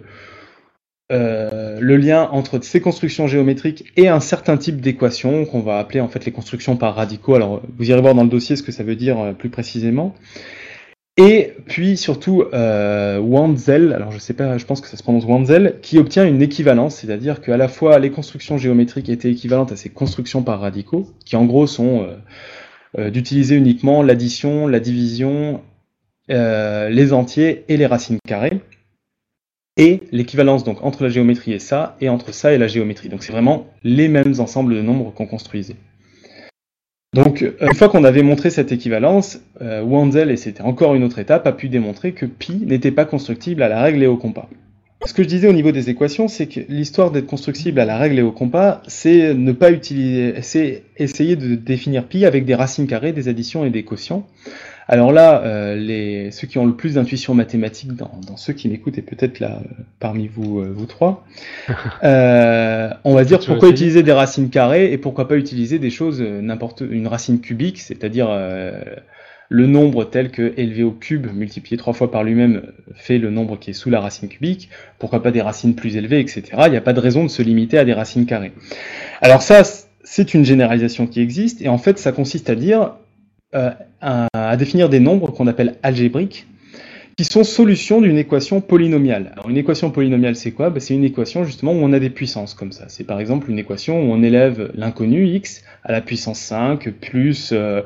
euh, le lien entre ces constructions géométriques et un certain type d'équation qu'on va appeler en fait les constructions par radicaux. Alors vous irez voir dans le dossier ce que ça veut dire euh, plus précisément. Et puis surtout euh, alors je sais pas, je pense que ça se prononce Wanzel, qui obtient une équivalence, c'est-à-dire qu'à la fois les constructions géométriques étaient équivalentes à ces constructions par radicaux, qui en gros sont euh, d'utiliser uniquement l'addition, la division, les entiers et les racines carrées, et l'équivalence donc entre la géométrie et ça, et entre ça et la géométrie. Donc c'est vraiment les mêmes ensembles de nombres qu'on construisait. Donc, euh, une fois qu'on avait montré cette équivalence, euh, Wenzel, et c'était encore une autre étape, a pu démontrer que pi n'était pas constructible à la règle et au compas. Ce que je disais au niveau des équations, c'est que l'histoire d'être constructible à la règle et au compas, c'est ne pas utiliser, c'est essayer de définir pi avec des racines carrées, des additions et des quotients. Alors là, euh, les, ceux qui ont le plus d'intuition mathématique dans, ceux qui m'écoutent, et peut-être là euh, parmi vous, euh, vous trois, (laughs) on va dire pourquoi utiliser des racines carrées et pourquoi pas utiliser des choses, n'importe une racine cubique, c'est-à-dire le nombre tel que élevé au cube multiplié trois fois par lui-même fait le nombre qui est sous la racine cubique, pourquoi pas des racines plus élevées, etc. Il n'y a pas de raison de se limiter à des racines carrées. Alors ça, c'est une généralisation qui existe, et en fait ça consiste à dire euh, à, définir des nombres qu'on appelle algébriques, qui sont solutions d'une équation polynomiale. Alors une équation polynomiale, c'est quoi? Ben, C'est une équation justement où on a des puissances comme ça. C'est par exemple une équation où on élève l'inconnu x à la puissance 5 plus euh,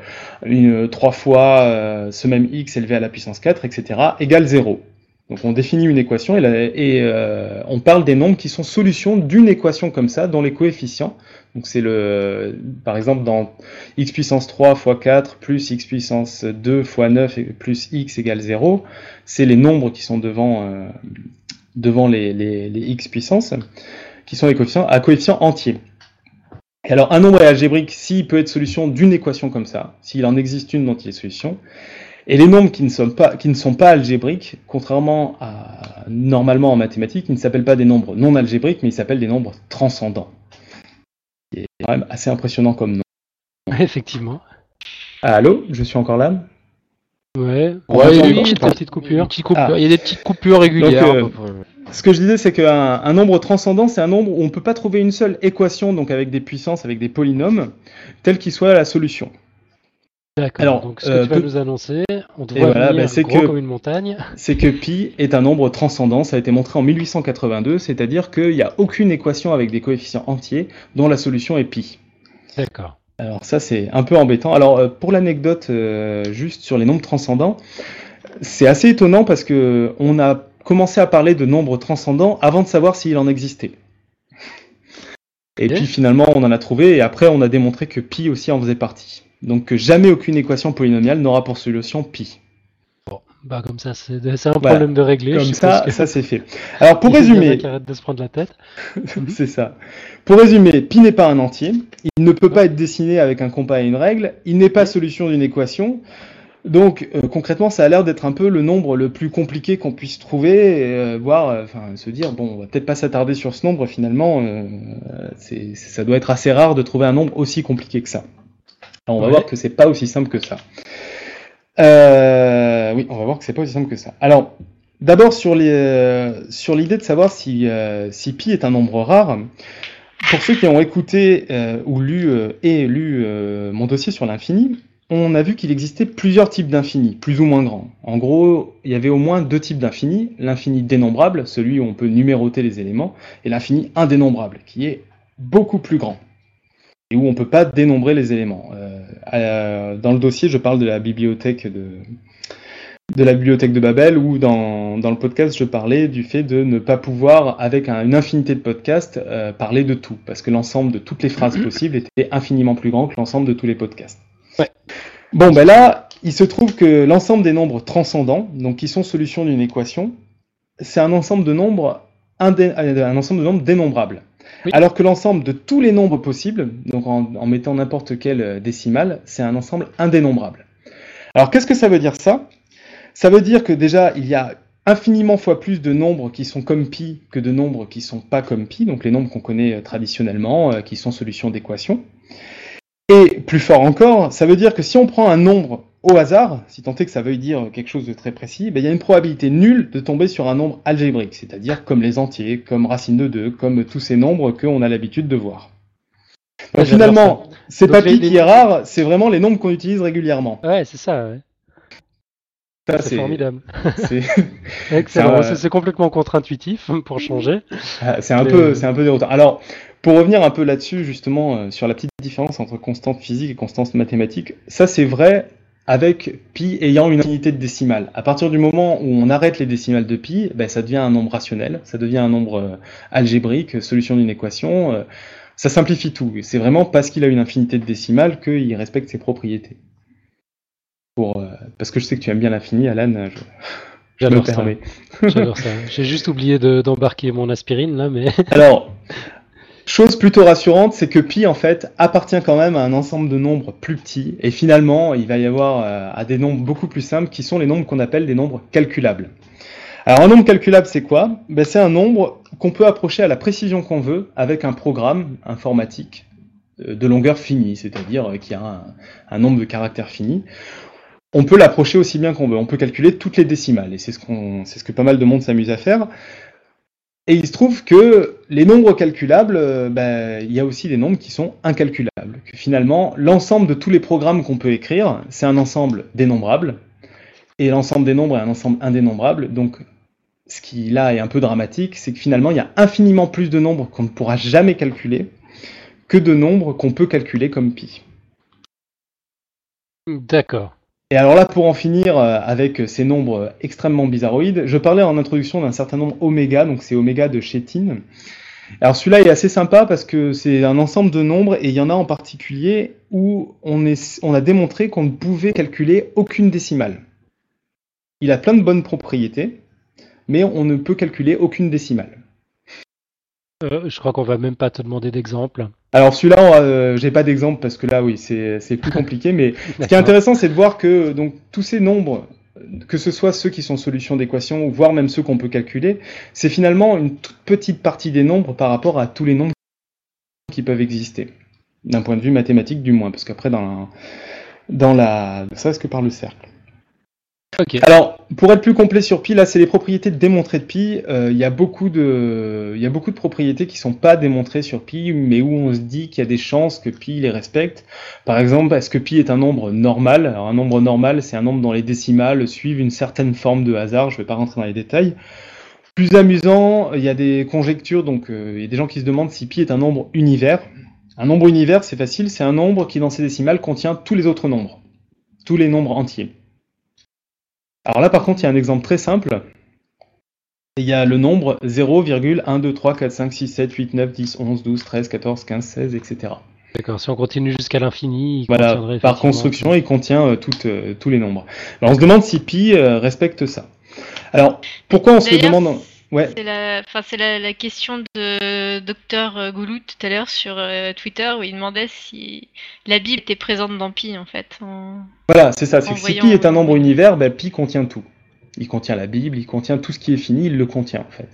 une, 3 fois euh, ce même x élevé à la puissance 4, etc., égale 0. Donc on définit une équation et on parle des nombres qui sont solutions d'une équation comme ça, dont les coefficients donc c'est le, par exemple dans x puissance 3 fois 4 plus x puissance 2 fois 9 plus x égale 0, c'est les nombres qui sont devant, euh, les, x puissances, qui sont les coefficients à coefficients entiers. Et alors un nombre est algébrique s'il peut être solution d'une équation comme ça, s'il en existe une dont il est solution. Et les nombres qui ne sont pas, qui ne sont pas algébriques, contrairement à normalement en mathématiques, ils ne s'appellent pas des nombres non algébriques, mais ils s'appellent des nombres transcendants est quand même assez impressionnant comme nom. (laughs) Effectivement. Ah, allô, je suis encore là? Ouais, ouais il, y a des petites, coupures. Ah. Il y a des petites coupures régulières. Euh, ce que je disais, c'est qu'un un nombre transcendant, c'est un nombre où on ne peut pas trouver une seule équation, donc avec des puissances, avec des polynômes, telle qu'il soit la solution. D'accord. Donc ce que euh, tu vas nous annoncer, on te voit bah, c'est que, comme une montagne. C'est que pi est un nombre transcendant. Ça a été montré en 1882, c'est-à-dire qu'il n'y a aucune équation avec des coefficients entiers dont la solution est pi. D'accord. Alors ça c'est un peu embêtant. Alors euh, pour l'anecdote, euh, juste sur les nombres transcendants, c'est assez étonnant parce que on a commencé à parler de nombres transcendants avant de savoir s'il en existait. Et puis finalement on en a trouvé et après on a démontré que pi aussi en faisait partie. Donc jamais aucune équation polynomiale n'aura pour solution pi. Bon, bah comme ça, c'est un problème de régler. Comme ça, ça c'est fait. Alors pour (laughs) résumer, arrête de se prendre la tête. (laughs) c'est ça. Pour résumer, pi n'est pas un entier. Il ne peut pas être dessiné avec un compas et une règle. Il n'est pas solution d'une équation. Donc euh, concrètement, ça a l'air d'être un peu le nombre le plus compliqué qu'on puisse trouver, euh, voire euh, enfin se dire bon, on va peut-être pas s'attarder sur ce nombre finalement. ça doit être assez rare de trouver un nombre aussi compliqué que ça on va voir que c'est pas aussi simple que ça. Euh, oui, on va voir que c'est pas aussi simple que ça. Alors, d'abord sur euh, sur l'idée de savoir si, euh, si pi est un nombre rare. Pour ceux qui ont écouté euh, ou lu et lu mon dossier sur l'infini, on a vu qu'il existait plusieurs types d'infini, plus ou moins grands. En gros, il y avait au moins deux types d'infini, l'infini dénombrable, celui où on peut numéroter les éléments, et l'infini indénombrable, qui est beaucoup plus grand et où on peut pas dénombrer les éléments. Euh, dans le dossier, je parle de la bibliothèque de, de la bibliothèque de Babel, ou dans, dans le podcast, je parlais du fait de ne pas pouvoir, avec un- une infinité de podcasts, euh, parler de tout, parce que l'ensemble de toutes les phrases possibles était infiniment plus grand que l'ensemble de tous les podcasts. Ouais. Bon, ben là, il se trouve que l'ensemble des nombres transcendants, donc qui sont solutions d'une équation, c'est un ensemble de nombres euh, un ensemble de nombres dénombrables. Alors que l'ensemble de tous les nombres possibles, donc en, en mettant n'importe quelle euh, décimale, c'est un ensemble indénombrable. Alors qu'est-ce que ça veut dire ça? Ça veut dire que déjà, il y a infiniment fois plus de nombres qui sont comme pi que de nombres qui sont pas comme pi, donc les nombres qu'on connaît euh, traditionnellement, euh, qui sont solutions d'équations. Et plus fort encore, ça veut dire que si on prend un nombre au hasard, si tant est que ça veuille dire quelque chose de très précis, ben, il y a une probabilité nulle de tomber sur un nombre algébrique, c'est-à-dire comme les entiers, comme racine de 2, comme tous ces nombres qu'on a l'habitude de voir. Donc Ouais, finalement, c'est pas les- pi qui est rare, c'est vraiment les nombres qu'on utilise régulièrement. Ouais, c'est ça. ouais. Ça, C'est formidable. (laughs) c'est- (laughs) Excellent. Euh, complètement contre-intuitif (laughs) pour changer. Ah, C'est un Mais- peu, c'est un peu déroutant. Alors, pour revenir un peu là-dessus, justement, euh, sur la petite différence entre constante physique et constante mathématique, ça c'est vrai avec pi ayant une infinité de décimales. À partir du moment où on arrête les décimales de pi, ben, ça devient un nombre rationnel, ça devient un nombre euh, algébrique, solution d'une équation. euh, ça simplifie tout. C'est vraiment parce qu'il a une infinité de décimales qu'il respecte ses propriétés. Pour, euh, parce que je sais que tu aimes bien l'infini, Alan, je, J'adore ça. permets. J'adore ça. J'ai juste oublié de- d'embarquer mon aspirine là, mais Alors, chose plutôt rassurante, c'est que pi en fait appartient quand même à un ensemble de nombres plus petits, et finalement, il va y avoir euh, à des nombres beaucoup plus simples qui sont les nombres qu'on appelle des nombres calculables. Alors, un nombre calculable, c'est quoi? Ben, C'est un nombre qu'on peut approcher à la précision qu'on veut avec un programme informatique euh, de longueur finie, c'est-à-dire euh, qui a un, nombre de caractères fini. On peut l'approcher aussi bien qu'on veut. On peut calculer toutes les décimales, et c'est ce que pas mal de monde s'amuse à faire. Et il se trouve que les nombres calculables, euh, ben, il y a aussi des nombres qui sont incalculables. Finalement, l'ensemble de tous les programmes qu'on peut écrire, c'est un ensemble dénombrable. Et l'ensemble des nombres est un ensemble indénombrable. Donc, ce qui là est un peu dramatique, c'est que finalement, il y a infiniment plus de nombres qu'on ne pourra jamais calculer que de nombres qu'on peut calculer comme pi. d'accord. Et alors là, pour en finir euh, avec ces nombres extrêmement bizarroïdes, je parlais en introduction d'un certain nombre oméga, donc c'est oméga de Chétine. Alors celui-là est assez sympa parce que c'est un ensemble de nombres et il y en a en particulier où on, on a démontré qu'on ne pouvait calculer aucune décimale. Il a plein de bonnes propriétés, mais on ne peut calculer aucune décimale. Euh, je crois qu'on va même pas te demander d'exemple. Alors celui-là, euh, j'ai pas d'exemple parce que là, oui, c'est plus compliqué, mais (laughs) Ce qui est intéressant, c'est de voir que donc tous ces nombres, que ce soit ceux qui sont solutions d'équations, ou voire même ceux qu'on peut calculer, c'est finalement une toute petite partie des nombres par rapport à tous les nombres qui peuvent exister, d'un point de vue mathématique du moins, parce qu'après dans la, dans la, ça, ce que par le cercle? Alors, pour être plus complet sur pi, là, c'est les propriétés démontrées de pi. Euh, Il y a beaucoup de, propriétés qui sont pas démontrées sur pi, mais où on se dit qu'il y a des chances que pi les respecte. Par exemple, est-ce que pi est un nombre normal? Un nombre normal, c'est un nombre dont les décimales suivent une certaine forme de hasard. Je vais pas rentrer dans les détails. Plus amusant, il y a des conjectures, donc euh, il y a des gens qui se demandent si pi est un nombre univers. Un nombre univers, c'est facile, c'est un nombre qui, dans ses décimales, contient tous les autres nombres, tous les nombres entiers. Alors là, par contre, il y a un exemple très simple. Il y a le nombre 0,1, 2, 3, 4, 5, 6, 7, 8, 9, 10, 11, 12, 13, 14, 15, 16, etc. D'accord. Si on continue jusqu'à l'infini, il Voilà, par construction, il contient euh, toutes, euh, tous les nombres. Alors, on se demande si pi euh, respecte ça. Alors, pourquoi on se le demande Ouais. C'est la, la, la question de Docteur Gouloud tout à l'heure sur euh, Twitter où il demandait si la Bible était présente dans Pi en fait. en- Voilà, c'est ça. C'est si pi est un nombre univers, ben, pi contient tout. Il contient la Bible, il contient tout ce qui est fini, il le contient en fait.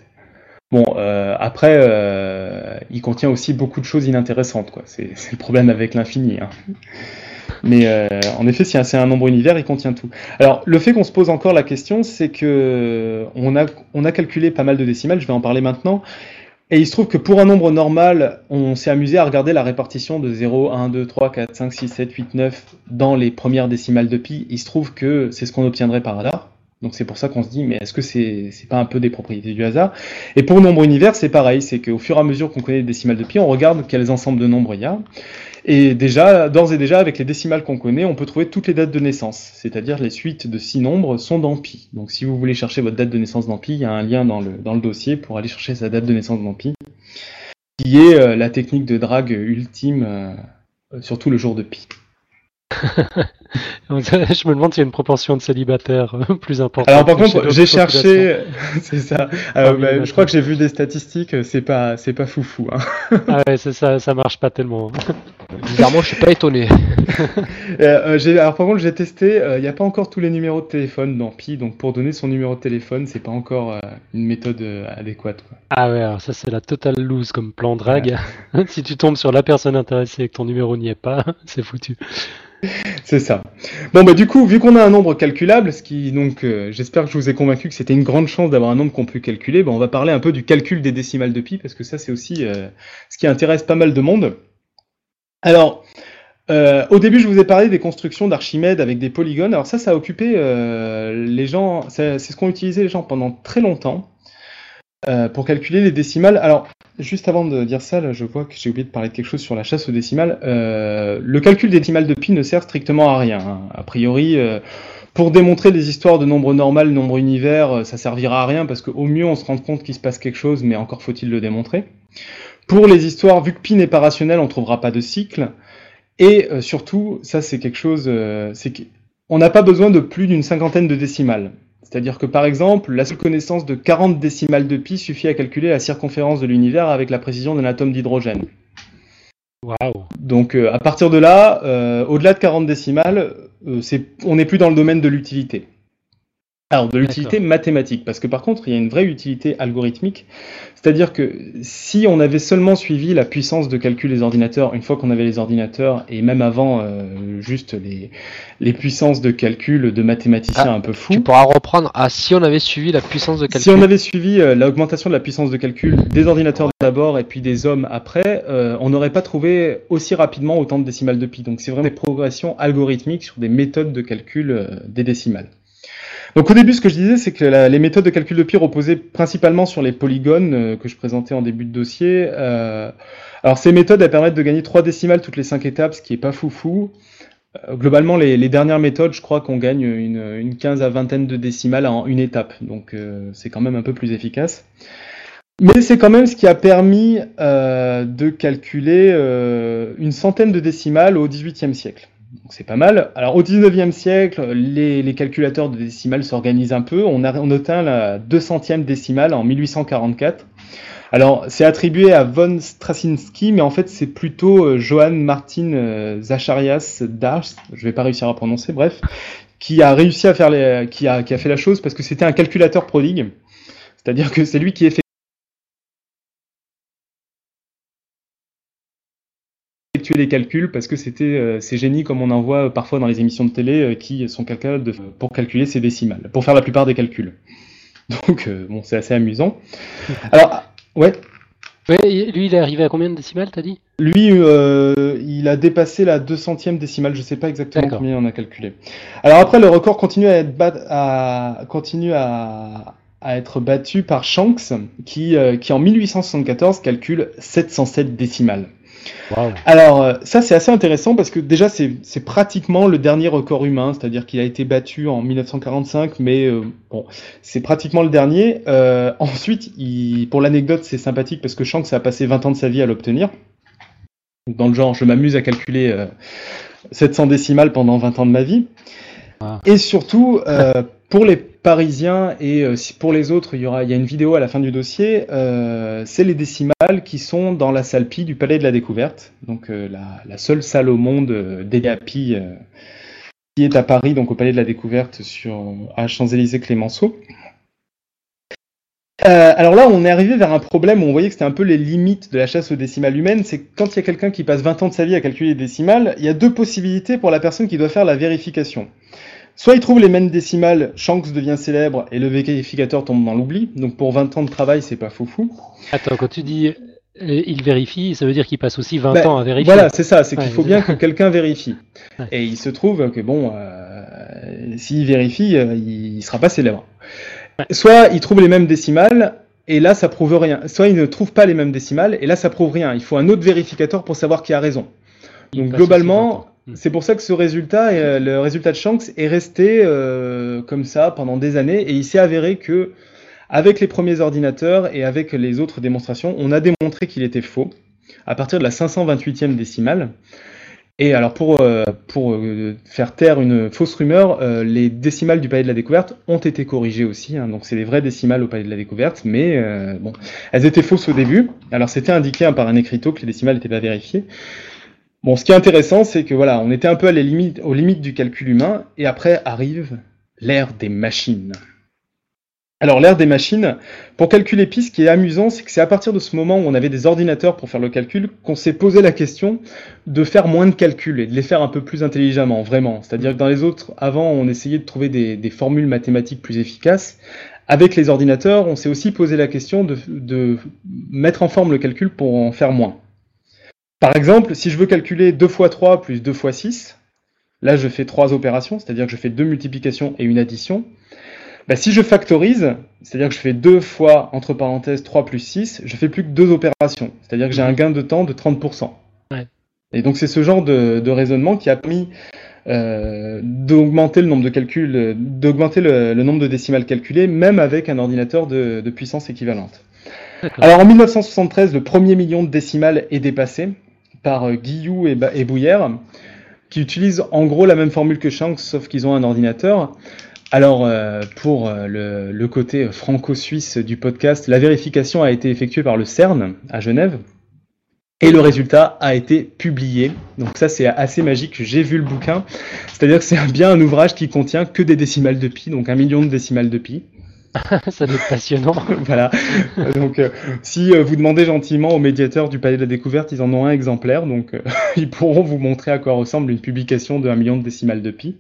Bon, euh, après, euh, il contient aussi beaucoup de choses inintéressantes, quoi. C'est le problème avec l'infini. hein. Mais euh, en effet, si c'est un nombre univers, il contient tout. Alors, le fait qu'on se pose encore la question, c'est que a, on a calculé pas mal de décimales, je vais en parler maintenant. Et il se trouve que pour un nombre normal, on s'est amusé à regarder la répartition de 0, 1, 2, 3, 4, 5, 6, 7, 8, 9 dans les premières décimales de pi. Il se trouve que c'est ce qu'on obtiendrait par hasard. Donc c'est pour ça qu'on se dit, mais est-ce que c'est c'est pas un peu des propriétés du hasard? Et pour nombre univers, c'est pareil, c'est qu'au fur et à mesure qu'on connaît les décimales de pi, on regarde quels ensembles de nombres il y a. Et déjà, d'ores et déjà, avec les décimales qu'on connaît, on peut trouver toutes les dates de naissance, c'est-à-dire les suites de six nombres sont dans pi. Donc si vous voulez chercher votre date de naissance dans pi, il y a un lien dans le, dans le dossier pour aller chercher sa date de naissance dans pi, qui est euh, la technique de drague ultime, euh, surtout le jour de pi. (laughs) je me demande s'il y a une proportion de célibataires euh, (laughs) plus importante. Alors par contre, j'ai cherché, (laughs) c'est ça. Euh, bah, je crois que j'ai vu des statistiques, c'est pas, c'est pas foufou. Hein. ah ouais, ça, ça marche pas tellement. Bizarrement, je suis pas étonné. (laughs) euh, alors par contre, j'ai testé, il n'y a pas encore tous les numéros de téléphone dans Pi, donc pour donner son numéro de téléphone, c'est pas encore euh, une méthode adéquate. Quoi. Ah ouais, alors ça c'est la totale loose comme plan drag. (laughs) si tu tombes sur la personne intéressée et que ton numéro n'y est pas, (laughs) c'est foutu. C'est ça. Bon bah du coup, vu qu'on a un nombre calculable, ce qui donc euh, j'espère que je vous ai convaincu que c'était une grande chance d'avoir un nombre qu'on peut calculer, bah, on va parler un peu du calcul des décimales de pi parce que ça c'est aussi euh, ce qui intéresse pas mal de monde. Alors euh, au début, je vous ai parlé des constructions d'Archimède avec des polygones. Alors ça, ça a occupé les gens, c'est ce qu'ont utilisé les gens pendant très longtemps. Euh, pour calculer les décimales, alors juste avant de dire ça, je vois que j'ai oublié de parler de quelque chose sur la chasse aux décimales. Euh, le calcul des décimales de pi ne sert strictement à rien. Hein. A priori, euh, pour démontrer des histoires de nombre normal, nombre univers, ça servira à rien parce qu'au mieux on se rend compte qu'il se passe quelque chose, mais encore faut-il le démontrer. Pour les histoires, vu que pi n'est pas rationnel, on trouvera pas de cycle. Et surtout, ça c'est quelque chose, c'est qu'on n'a pas besoin de plus d'une cinquantaine de décimales. C'est-à-dire que par exemple, la seule connaissance de 40 décimales de pi suffit à calculer la circonférence de l'univers avec la précision d'un atome d'hydrogène. Wow. Donc euh, à partir de là, euh, au-delà de 40 décimales, euh, on n'est plus dans le domaine de l'utilité. Alors de l'utilité mathématique, parce que par contre il y a une vraie utilité algorithmique, c'est-à-dire que si on avait seulement suivi la puissance de calcul des ordinateurs, une fois qu'on avait les ordinateurs, et même avant euh, juste les, les puissances de calcul de mathématiciens ah, un peu fous. Tu pourras reprendre à si on avait suivi la puissance de calcul. Si on avait suivi euh, l'augmentation de la puissance de calcul des ordinateurs d'abord et puis des hommes après, euh, on n'aurait pas trouvé aussi rapidement autant de décimales de pi. Donc c'est vraiment des progressions algorithmiques sur des méthodes de calcul des décimales. Donc au début, ce que je disais, c'est que les méthodes de calcul de pi reposaient principalement sur les polygones euh, que je présentais en début de dossier. Euh, alors ces méthodes, elles permettent de gagner 3 décimales toutes les 5 étapes, ce qui est pas foufou. Euh, globalement, les, dernières méthodes, je crois qu'on gagne une, une, 15 à vingtaine de décimales en une étape, donc c'est quand même un peu plus efficace. Mais c'est quand même ce qui a permis de calculer une centaine de décimales au XVIIIe siècle c'est pas mal. Alors au 19e siècle, les, calculateurs de décimales s'organisent un peu. On, a, atteint la 200e décimale en 1844. Alors c'est attribué à von Straczynski, mais en fait c'est plutôt euh, Johann Martin euh, Zacharias Dars, je vais pas réussir à prononcer, bref, qui a réussi à faire qui a, qui a fait la chose parce que c'était un calculateur prodigue. C'est-à-dire que c'est lui qui effectue les calculs parce que c'était euh, ces génies comme on en voit parfois dans les émissions de télé euh, qui sont capables de, pour calculer ces décimales, pour faire la plupart des calculs. (laughs) Donc euh, bon, c'est assez amusant. (laughs) Alors ouais. lui, il est arrivé à combien de décimales, t'as dit? Lui, il a dépassé la 200e décimale, je sais pas exactement combien on a calculé. Alors après, le record continue à être, à, continue à, à être battu par Shanks, qui, qui en 1874 calcule 707 décimales. Alors, euh, ça, c'est assez intéressant parce que déjà, c'est pratiquement le dernier record humain, c'est-à-dire qu'il a été battu en 1945, mais euh, bon, c'est pratiquement le dernier. Euh, ensuite, pour l'anecdote, c'est sympathique parce que Shanks a passé 20 ans de sa vie à l'obtenir. Dans le genre, je m'amuse à calculer 700 décimales pendant 20 ans de ma vie. Ah. Et surtout, pour les Parisiens et euh, pour les autres, il y aura, il y a une vidéo à la fin du dossier. Euh, c'est les décimales qui sont dans la salle Pi du Palais de la Découverte, donc euh, la, seule salle au monde à Pi qui est à Paris, donc au Palais de la Découverte sur à Champs-Élysées Clémenceau. Euh, alors là, on est arrivé vers un problème où on voyait que c'était un peu les limites de la chasse aux décimales humaines. C'est quand il y a quelqu'un qui passe 20 ans de sa vie à calculer les décimales, il y a deux possibilités pour la personne qui doit faire la vérification. Soit il trouve les mêmes décimales, Shanks devient célèbre et le vérificateur tombe dans l'oubli. Donc pour 20 ans de travail, c'est pas fou fou. Attends, quand tu dis euh, il vérifie, ça veut dire qu'il passe aussi 20 Ben, ans à vérifier. Voilà, c'est ça, c'est qu'il Ouais, faut bien que quelqu'un vérifie. Ouais. Et il se trouve que bon, euh, s'il vérifie, euh, il sera pas célèbre. Ouais. Soit il trouve les mêmes décimales, et là ça prouve rien. Soit il ne trouve pas les mêmes décimales, et là ça prouve rien. Il faut un autre vérificateur pour savoir qui a raison. Il Donc globalement, aussi 20 ans. Hmm. c'est pour ça que ce résultat, euh, le résultat de Shanks, est resté euh, comme ça pendant des années, et il s'est avéré que avec les premiers ordinateurs et avec les autres démonstrations, on a démontré qu'il était faux à partir de la 528e décimale. Et alors pour, euh, pour faire taire une fausse rumeur, les décimales du palais de la découverte ont été corrigées aussi. hein. donc c'est les vraies décimales au palais de la découverte, mais bon, elles étaient fausses au début. Alors c'était indiqué hein, par un écriteau que les décimales n'étaient pas vérifiées. Bon, ce qui est intéressant, c'est que voilà, on était un peu aux limites du calcul humain, et après arrive l'ère des machines. Alors l'ère des machines, pour calculer pi, ce qui est amusant, c'est que c'est à partir de ce moment où on avait des ordinateurs pour faire le calcul qu'on s'est posé la question de faire moins de calculs et de les faire un peu plus intelligemment, vraiment. C'est-à-dire que dans les autres, avant, on essayait de trouver des, formules mathématiques plus efficaces. Avec les ordinateurs, on s'est aussi posé la question de mettre en forme le calcul pour en faire moins. Par exemple, si je veux calculer 2 fois 3 plus 2 fois 6, là je fais trois opérations, c'est-à-dire que je fais deux multiplications et une addition. Bah, si je factorise, c'est-à-dire que je fais 2 fois, entre parenthèses, 3 plus 6, je fais plus que deux opérations, c'est-à-dire que j'ai un gain de temps de 30%. Ouais. Et donc c'est ce genre de, de raisonnement qui a permis euh, d'augmenter le nombre de calculs, d'augmenter le, le nombre de décimales calculées, même avec un ordinateur de, de puissance équivalente. Alors en 1973, le premier million de décimales est dépassé par euh, Guillou et, Bouillère, qui utilisent en gros la même formule que Shanks, sauf qu'ils ont un ordinateur. Alors euh, pour euh, le, le côté franco-suisse du podcast, la vérification a été effectuée par le CERN à Genève. Et le résultat a été publié. Donc ça c'est assez magique. J'ai vu le bouquin. C'est-à-dire que c'est bien un ouvrage qui contient que des décimales de pi, donc un million de décimales de pi. (laughs) ça doit être passionnant. (laughs) voilà. Donc, euh, si euh, vous demandez gentiment au médiateur du Palais de la Découverte, ils en ont un exemplaire, donc euh, (laughs) ils pourront vous montrer à quoi ressemble une publication de 1 million de décimales de pi.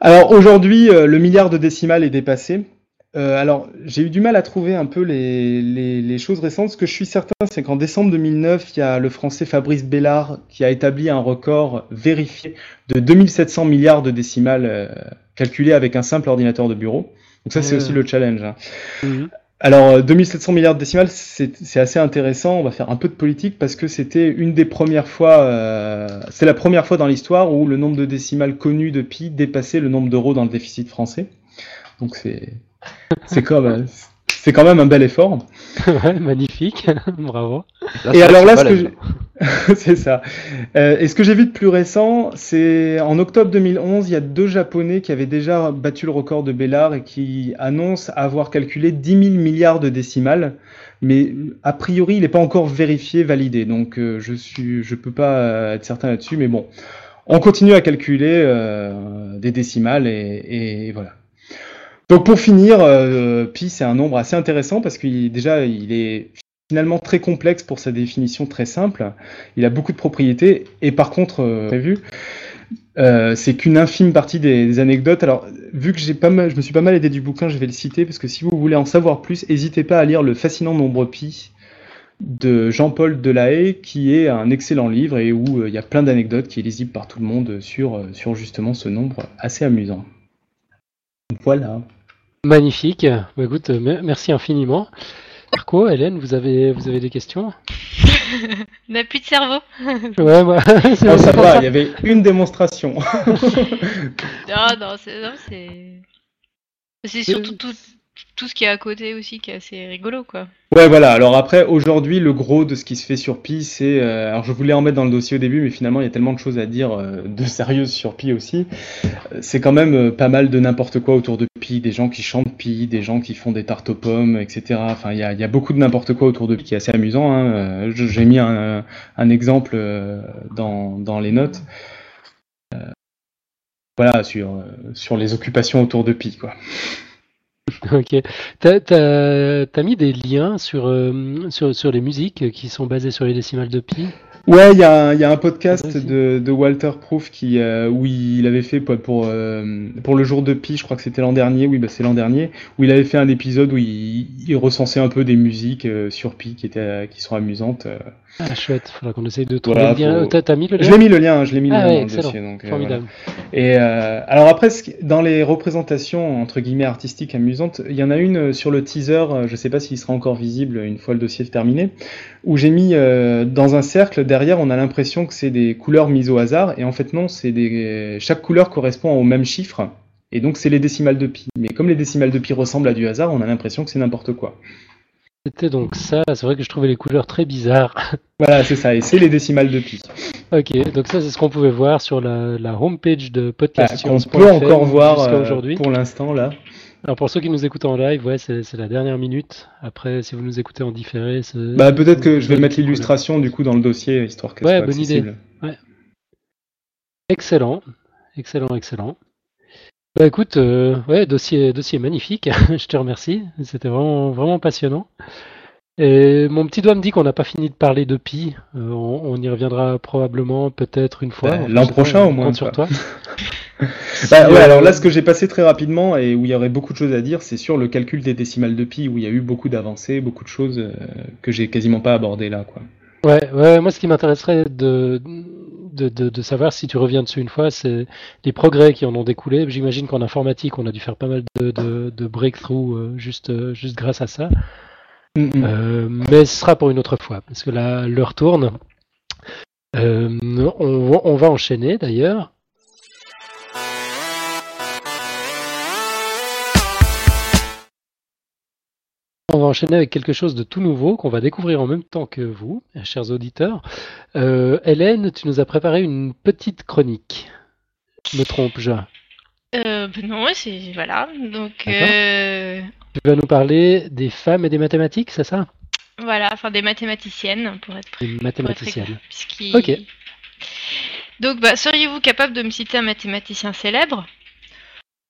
Alors aujourd'hui, le milliard de décimales est dépassé. Alors, j'ai eu du mal à trouver un peu les, les, choses récentes. Ce que je suis certain, c'est qu'en décembre 2009, il y a le français Fabrice Bellard qui a établi un record vérifié de 2700 milliards de décimales calculées avec un simple ordinateur de bureau. Donc ça, c'est aussi le challenge. hein. Mhm. Alors, euh, 2700 milliards de décimales, c'est assez intéressant. On va faire un peu de politique parce que c'était une des premières fois, euh, c'est la première fois dans l'histoire où le nombre de décimales connues de pi dépassait le nombre d'euros dans le déficit français. Donc c'est c'est quand même c'est quand même un bel effort. (laughs) Ouais, magnifique, (laughs) bravo. Là, Et alors là, ce que j'ai- (laughs) c'est ça. Euh, et ce que j'ai vu de plus récent, c'est en octobre 2011, il y a deux Japonais qui avaient déjà battu le record de Bellard et qui annoncent avoir calculé 10 000 milliards de décimales. Mais a priori, il n'est pas encore vérifié, validé. Donc euh, je suis, je peux pas euh, être certain là-dessus. Mais bon, on continue à calculer euh, des décimales et, et voilà. Donc pour finir, euh, pi c'est un nombre assez intéressant parce qu'il déjà il est finalement très complexe pour sa définition très simple. Il a beaucoup de propriétés et par contre euh, prévu. euh, c'est qu'une infime partie des, anecdotes. Alors, vu que je me suis pas mal aidé du bouquin, je vais le citer parce que si vous voulez en savoir plus, n'hésitez pas à lire le fascinant nombre pi de Jean-Paul Delahaye, qui est un excellent livre et où euh, il y a plein d'anecdotes qui est lisible par tout le monde sur, sur justement ce nombre assez amusant. Voilà. Magnifique. Bah, écoute, euh, me- merci infiniment. Marco, Hélène, vous avez, vous avez des questions? (laughs) On n'a plus de cerveau. Ouais, moi, (laughs) c'est Oh, ça va, il y avait une démonstration. (laughs) Non, non, c'est non, c'est c'est surtout tout, tout ce qui est à côté aussi qui est assez rigolo, quoi. Ouais, voilà. Alors après, aujourd'hui, le gros de ce qui se fait sur Pi, c'est. euh, alors, je voulais en mettre dans le dossier au début, mais finalement, il y a tellement de choses à dire euh, de sérieuses sur Pi aussi. Euh, C'est quand même pas mal de n'importe quoi autour de Pi, des gens qui chantent Pi, des gens qui font des tartes aux pommes, etc. Enfin, il y a, y a beaucoup de n'importe quoi autour de Pi qui est assez amusant. Hein. J'ai mis un, exemple dans, dans les notes. Voilà, sur, sur les occupations autour de Pi, quoi. (laughs) Ok. T'as, t'as mis des liens sur, euh, sur, sur les musiques qui sont basées sur les décimales de pi? Ouais, il y a, un- il y a un podcast de, de Walter Proof qui, euh, où il avait fait pour, pour, euh, pour le jour de Pi, je crois que c'était l'an dernier, oui, bah c'est l'an dernier, où il avait fait un épisode où il, il recensait un peu des musiques euh, sur Pi qui, étaient, qui sont amusantes. Ah, chouette, faudra qu'on essaye de trouver Voilà, le lien. faut- T'as, mis le Je lien l'ai mis le lien, je l'ai mis Ah le lien ouais, dans le excellent. dossier. Donc, voilà. Formidable. Et alors après, dans les représentations entre guillemets artistiques amusantes, il y en a une sur le teaser, je sais pas s'il sera encore visible une fois le dossier terminé, où j'ai mis euh, dans un cercle derrière, on a l'impression que c'est des couleurs mises au hasard, et en fait non, c'est des chaque couleur correspond au même chiffre, et donc c'est les décimales de pi. Mais comme les décimales de pi ressemblent à du hasard, on a l'impression que c'est n'importe quoi. C'était donc ça. C'est vrai que je trouvais les couleurs très bizarres. (laughs) Voilà, c'est ça, et c'est les décimales de pi. ok, donc ça, c'est ce qu'on pouvait voir sur la, la homepage de podcast. qu'on peut encore voir euh, aujourd'hui. pour l'instant là. Alors pour ceux qui nous écoutent en live, ouais, c'est, la dernière minute. Après, si vous nous écoutez en différé. Bah peut-être que je vais mettre l'illustration du coup dans le dossier histoire qu'elle Ouais, soit bonne idée. Excellent, excellent, excellent. Bah écoute, euh, ouais, dossier, dossier magnifique. (laughs) je te remercie. C'était vraiment, vraiment passionnant. Et mon petit doigt me dit qu'on n'a pas fini de parler de Pi. Euh, on, on y reviendra probablement, peut-être une fois. Bah, l'an prochain, on au moins, compte sur toi. (laughs) Bah, ouais, euh, alors là, ce que j'ai passé très rapidement et où il y aurait beaucoup de choses à dire, c'est sur le calcul des décimales de pi, où il y a eu beaucoup d'avancées, beaucoup de choses euh, que j'ai quasiment pas abordées là, quoi. Ouais, ouais, moi ce qui m'intéresserait de, de, de, de savoir si tu reviens dessus une fois, c'est les progrès qui en ont découlé. J'imagine qu'en informatique, on a dû faire pas mal de, de, de breakthroughs euh, juste, euh, juste grâce à ça. Mm. Euh, mais ce sera pour une autre fois, parce que là, l'heure tourne. Euh, on, on va enchaîner d'ailleurs. On va enchaîner avec quelque chose de tout nouveau qu'on va découvrir en même temps que vous, chers auditeurs. Euh, Hélène, tu nous as préparé une petite chronique. Me trompe-je? Euh, ben non, c'est voilà. Donc euh, Tu vas nous parler des femmes et des mathématiques, c'est ça? Voilà, enfin des mathématiciennes pour être Des pour être mathématiciennes. puisqu'il- Ok. Donc, bah, seriez-vous capable de me citer un mathématicien célèbre?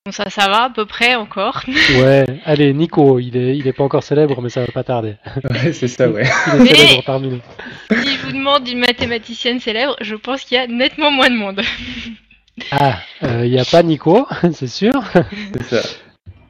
Bon, ça, ça va à peu près encore. (laughs) Ouais, allez, Nico, il est, il est pas encore célèbre, mais ça va pas tarder. (laughs) Ouais, c'est ça, ouais. Il est Mais- célèbre parmi nous. (laughs) si je vous demande une mathématicienne célèbre, je pense qu'il y a nettement moins de monde. Ah, il n'y a pas Nico, c'est sûr. C'est ça.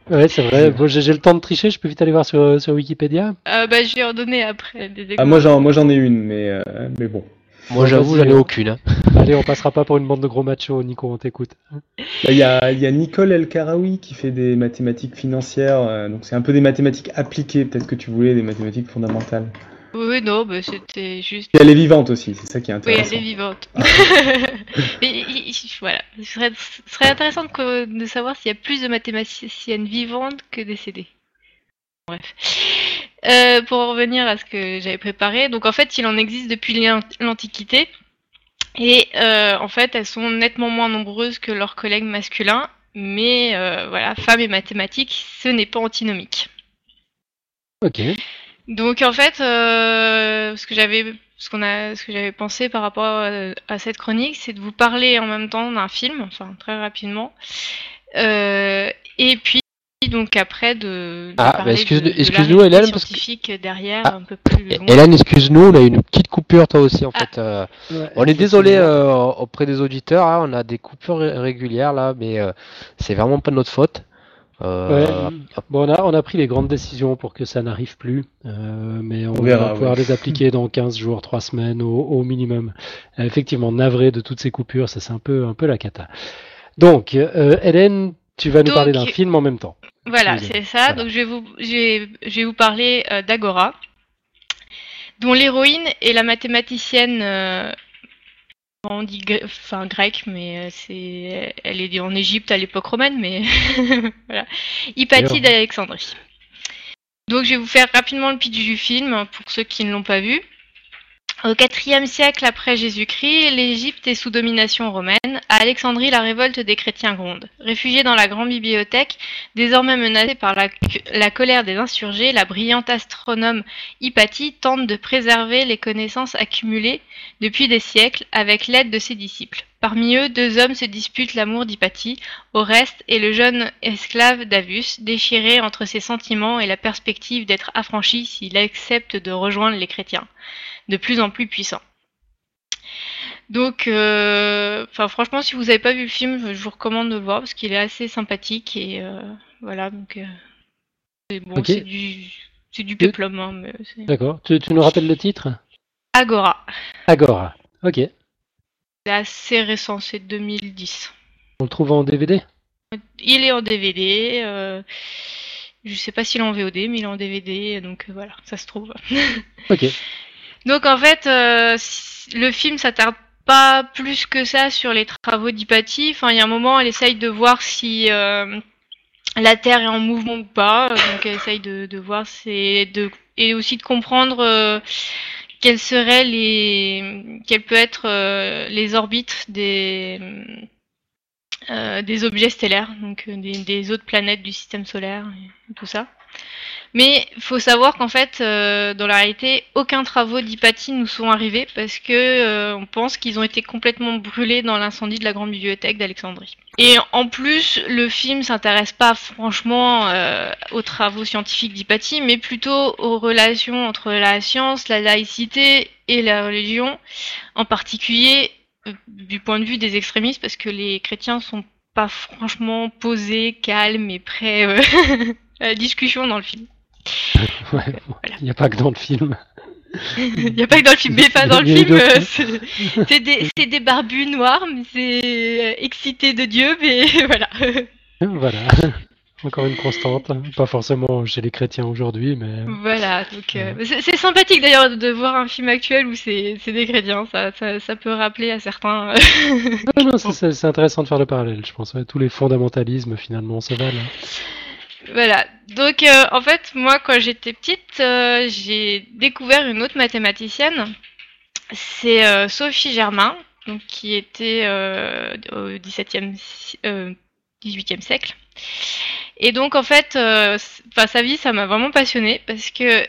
Ouais, c'est vrai. Bon, j'ai le temps de tricher, je peux vite aller voir sur, sur Wikipédia. Euh, bah, je vais en donner après des Ah, moi, j'en, moi, j'en ai une, mais, euh, mais bon. Moi, j'avoue, j'en ai euh. aucune. hein. (laughs) Allez, on passera pas pour une bande de gros machos, Nico, on t'écoute. Là, Il y a, il y a Nicole El Karaoui qui fait des mathématiques financières, euh, donc c'est un peu des mathématiques appliquées, peut-être que tu voulais des mathématiques fondamentales. Oui, oui, non, bah, c'était juste. Et elle est vivante aussi, c'est ça qui est Oui, intéressant. elle est vivante. (laughs) Mais il- voilà, ce serait, ce serait intéressant de savoir s'il y a plus de mathématiciennes vivantes que décédées. Bref. Euh, pour en revenir à ce que j'avais préparé, donc en fait, il en existe depuis l'an- l'Antiquité. Et euh, en fait, elles sont nettement moins nombreuses que leurs collègues masculins. Mais euh, voilà, femmes et mathématiques, ce n'est pas antinomique. Ok. Donc en fait, ce que j'avais, ce qu'on a, ce que j'avais pensé par rapport à, à cette chronique, c'est de vous parler en même temps d'un film, enfin très rapidement, Euh, et puis donc après de, de Ah, bah, parler excuse- de, de la excuse-nous, réalité Hélène, parce que- scientifique derrière Ah, un peu plus long. Hélène, excuse-nous, on a une petite coupure toi aussi en Ah. fait. euh, Ouais, on est désolé euh, auprès des auditeurs, hein, on a des coupures ré- régulières là, mais euh, c'est vraiment pas de notre faute. Euh, Ouais, bon, on a, on a pris les grandes décisions pour que ça n'arrive plus, euh, mais on, On verra, va pouvoir ouais. les appliquer (laughs) dans 15 jours, 3 semaines au, au minimum. Effectivement, navré de toutes ces coupures, ça c'est un peu, un peu la cata. Donc, euh, Hélène, tu vas nous Donc, parler d'un film en même temps. Voilà, c'est ça. Voilà. Donc je vais vous, je vais, je vais vous parler euh, d'Agora, dont l'héroïne est la mathématicienne, euh, on dit gre- enfin grecque, mais euh, c'est, elle est en Égypte à l'époque romaine, mais (laughs) voilà, Hypatie d'Alexandrie. Donc je vais vous faire rapidement le pitch du film hein, pour ceux qui ne l'ont pas vu. Au IVe siècle après Jésus-Christ, l'Égypte est sous domination romaine. À Alexandrie, la révolte des chrétiens gronde. Réfugiée dans la grande bibliothèque, Désormais menacée par la, colère des insurgés, la brillante astronome Hypatie tente de préserver les connaissances accumulées depuis des siècles avec l'aide de ses disciples. Parmi eux, deux hommes se disputent l'amour d'Hypatie, Oreste et le jeune esclave Davus, déchiré entre ses sentiments et la perspective d'être affranchi s'il accepte de rejoindre les chrétiens, de plus en plus puissants. Donc, euh, franchement, si vous n'avez pas vu le film, je vous recommande de le voir parce qu'il est assez sympathique et euh, voilà. Donc, euh, c'est bon, du, du péplum. hein, D'accord. Tu, tu nous rappelles le titre? Agora. Agora. Ok. C'est assez récent, c'est 2010. On le trouve en DVD Il est en DVD. Euh, je sais pas s'il est en VOD, mais il est en DVD, donc euh, voilà, ça se trouve. (laughs) Ok. Donc en fait, euh, le film s'attarde pas plus que ça sur les travaux d'Hypatie. Enfin, il y a un moment, elle essaye de voir si euh, la Terre est en mouvement ou pas. Donc elle essaye de, de voir c'est de et aussi de comprendre quelles seraient les quelles peut être euh, les orbites des euh, des objets stellaires, donc euh, des, autres planètes du système solaire tout ça? Mais il faut savoir qu'en fait, euh, dans la réalité, aucun travaux d'Hypatie nous sont arrivés parce que euh, on pense qu'ils ont été complètement brûlés dans l'incendie de la grande bibliothèque d'Alexandrie. Et en plus, le film s'intéresse pas franchement euh, aux travaux scientifiques d'Hypatie, mais plutôt aux relations entre la science, la laïcité et la religion, en particulier du point de vue des extrémistes, parce que les chrétiens sont pas franchement posés, calmes et prêts (laughs) la discussion dans le film. (laughs) Ouais, Il n'y a pas que dans le film. (laughs) Il n'y a pas que dans le film, mais pas dans le film. euh, c'est des, barbus noirs, mais c'est euh, excité de Dieu, mais (laughs) voilà. Voilà. Encore une constante. Pas forcément chez les chrétiens aujourd'hui, mais. Voilà, donc euh, c'est sympathique d'ailleurs de voir un film actuel où c'est des chrétiens, ça, ça, ça peut rappeler à certains. euh, Ah non, c'est- intéressant de faire le parallèle, je pense. ouais. Tous les fondamentalismes, finalement, se valent. Voilà. Donc, euh, en fait, moi, quand j'étais petite, euh, j'ai découvert une autre mathématicienne. C'est euh, Sophie Germain, donc, qui était au XVIIe, si- euh, XVIIIe siècle. Et donc, en fait, sa vie, ça m'a vraiment passionnée parce que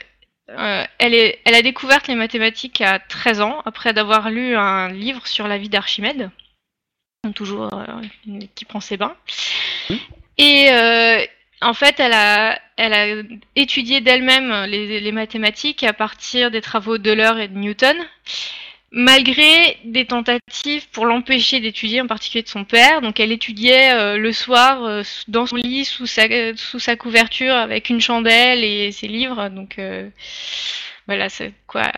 elle, est, elle a découvert les mathématiques à 13 ans, après d'avoir lu un livre sur la vie d'Archimède, toujours qui prend ses bains. Et en fait, elle a, elle a étudié d'elle-même les, les mathématiques à partir des travaux d'Euler et de Newton, malgré des tentatives pour l'empêcher d'étudier, en particulier de son père. Donc, elle étudiait euh, le soir euh, dans son lit, sous sa, sous sa couverture, avec une chandelle et ses livres. Donc, euh, voilà, c'est quoi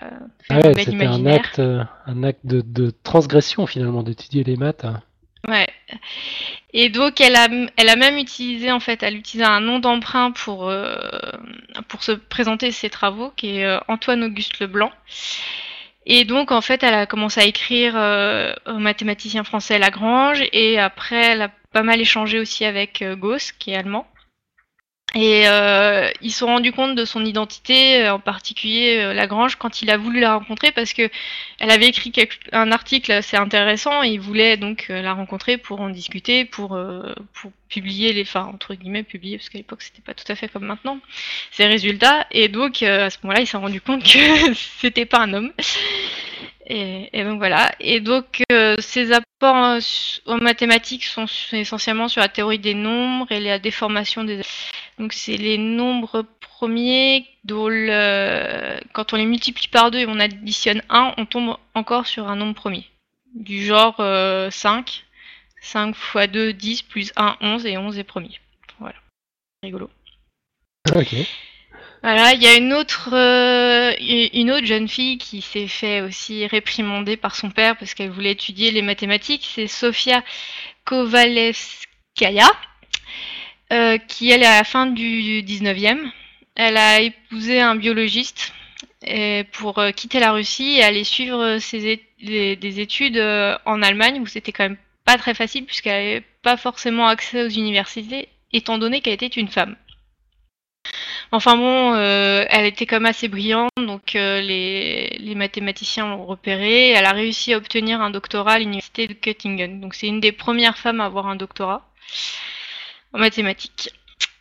Ah ouais, c'était un acte, un acte de, de transgression, finalement, d'étudier les maths. hein. Ouais. Et donc elle a, elle a même utilisé en fait, elle utilisait un nom d'emprunt pour euh, pour se présenter ses travaux, qui est euh, Antoine Auguste Leblanc. Et donc en fait, elle a commencé à écrire euh, au mathématicien français Lagrange, et après elle a pas mal échangé aussi avec euh, Gauss, qui est allemand. Et euh, ils se sont rendus compte de son identité, euh, en particulier euh, Lagrange, quand il a voulu la rencontrer, parce que elle avait écrit quelque- un article assez intéressant et il voulait donc euh, la rencontrer pour en discuter, pour, euh, pour publier les, enfin entre guillemets publier, parce qu'à l'époque c'était pas tout à fait comme maintenant, ses résultats. Et donc à ce moment-là, il s'est rendu compte que (laughs) c'était pas un homme. Et, et donc voilà. Et donc euh, ses apports su- en mathématiques sont essentiellement sur la théorie des nombres et la déformation des. Donc c'est les nombres premiers dont le... quand on les multiplie par deux et on additionne 1, on tombe encore sur un nombre premier. Du genre euh, 5. 5 x 2, 10, plus 1, 11, et 11 est premier. Voilà. Rigolo. Ok. Voilà, il y a une autre, euh, une autre jeune fille qui s'est fait aussi réprimander par son père parce qu'elle voulait étudier les mathématiques. C'est Sofia Kovalevskaya, euh, qui elle est à la fin du 19e. Elle a épousé un biologiste et pour euh, quitter la Russie et aller suivre ses des études euh, en Allemagne où c'était quand même pas très facile puisqu'elle n'avait pas forcément accès aux universités étant donné qu'elle était une femme. Enfin bon, euh, elle était même assez brillante, donc euh, les, mathématiciens l'ont repérée. Elle a réussi à obtenir un doctorat à l'université de Göttingen. Donc c'est une des premières femmes à avoir un doctorat en mathématiques.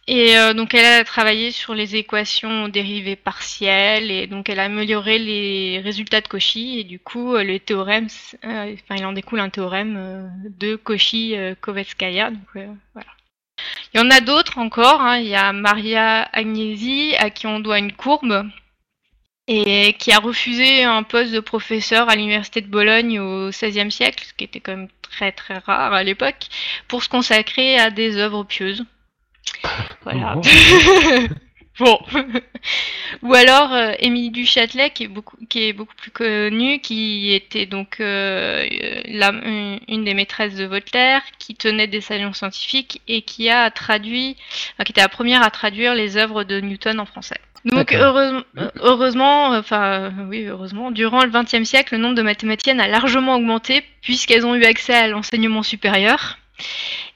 Et euh, donc elle a travaillé sur les équations dérivées partielles et donc elle a amélioré les résultats de Cauchy et du coup les théorèmes, euh, enfin il en découle un théorème de Cauchy-Kovetskaya. voilà. Il y en a d'autres encore. Hein. Il y a Maria Agnesi à qui on doit une courbe et qui a refusé un poste de professeur à l'université de Bologne au XVIe siècle, ce qui était quand même très très rare à l'époque, pour se consacrer à des œuvres pieuses. (laughs) Voilà. (laughs) bon. (laughs) Ou alors euh, Émilie du Châtelet, qui est beaucoup, qui est beaucoup plus connue, qui était donc euh, la, une des maîtresses de Voltaire, qui tenait des salons scientifiques et qui a traduit, qui était la première à traduire les œuvres de Newton en français. Donc heureusement, heureusement, enfin oui, heureusement, durant le XXe siècle, le nombre de mathématiciennes a largement augmenté puisqu'elles ont eu accès à l'enseignement supérieur.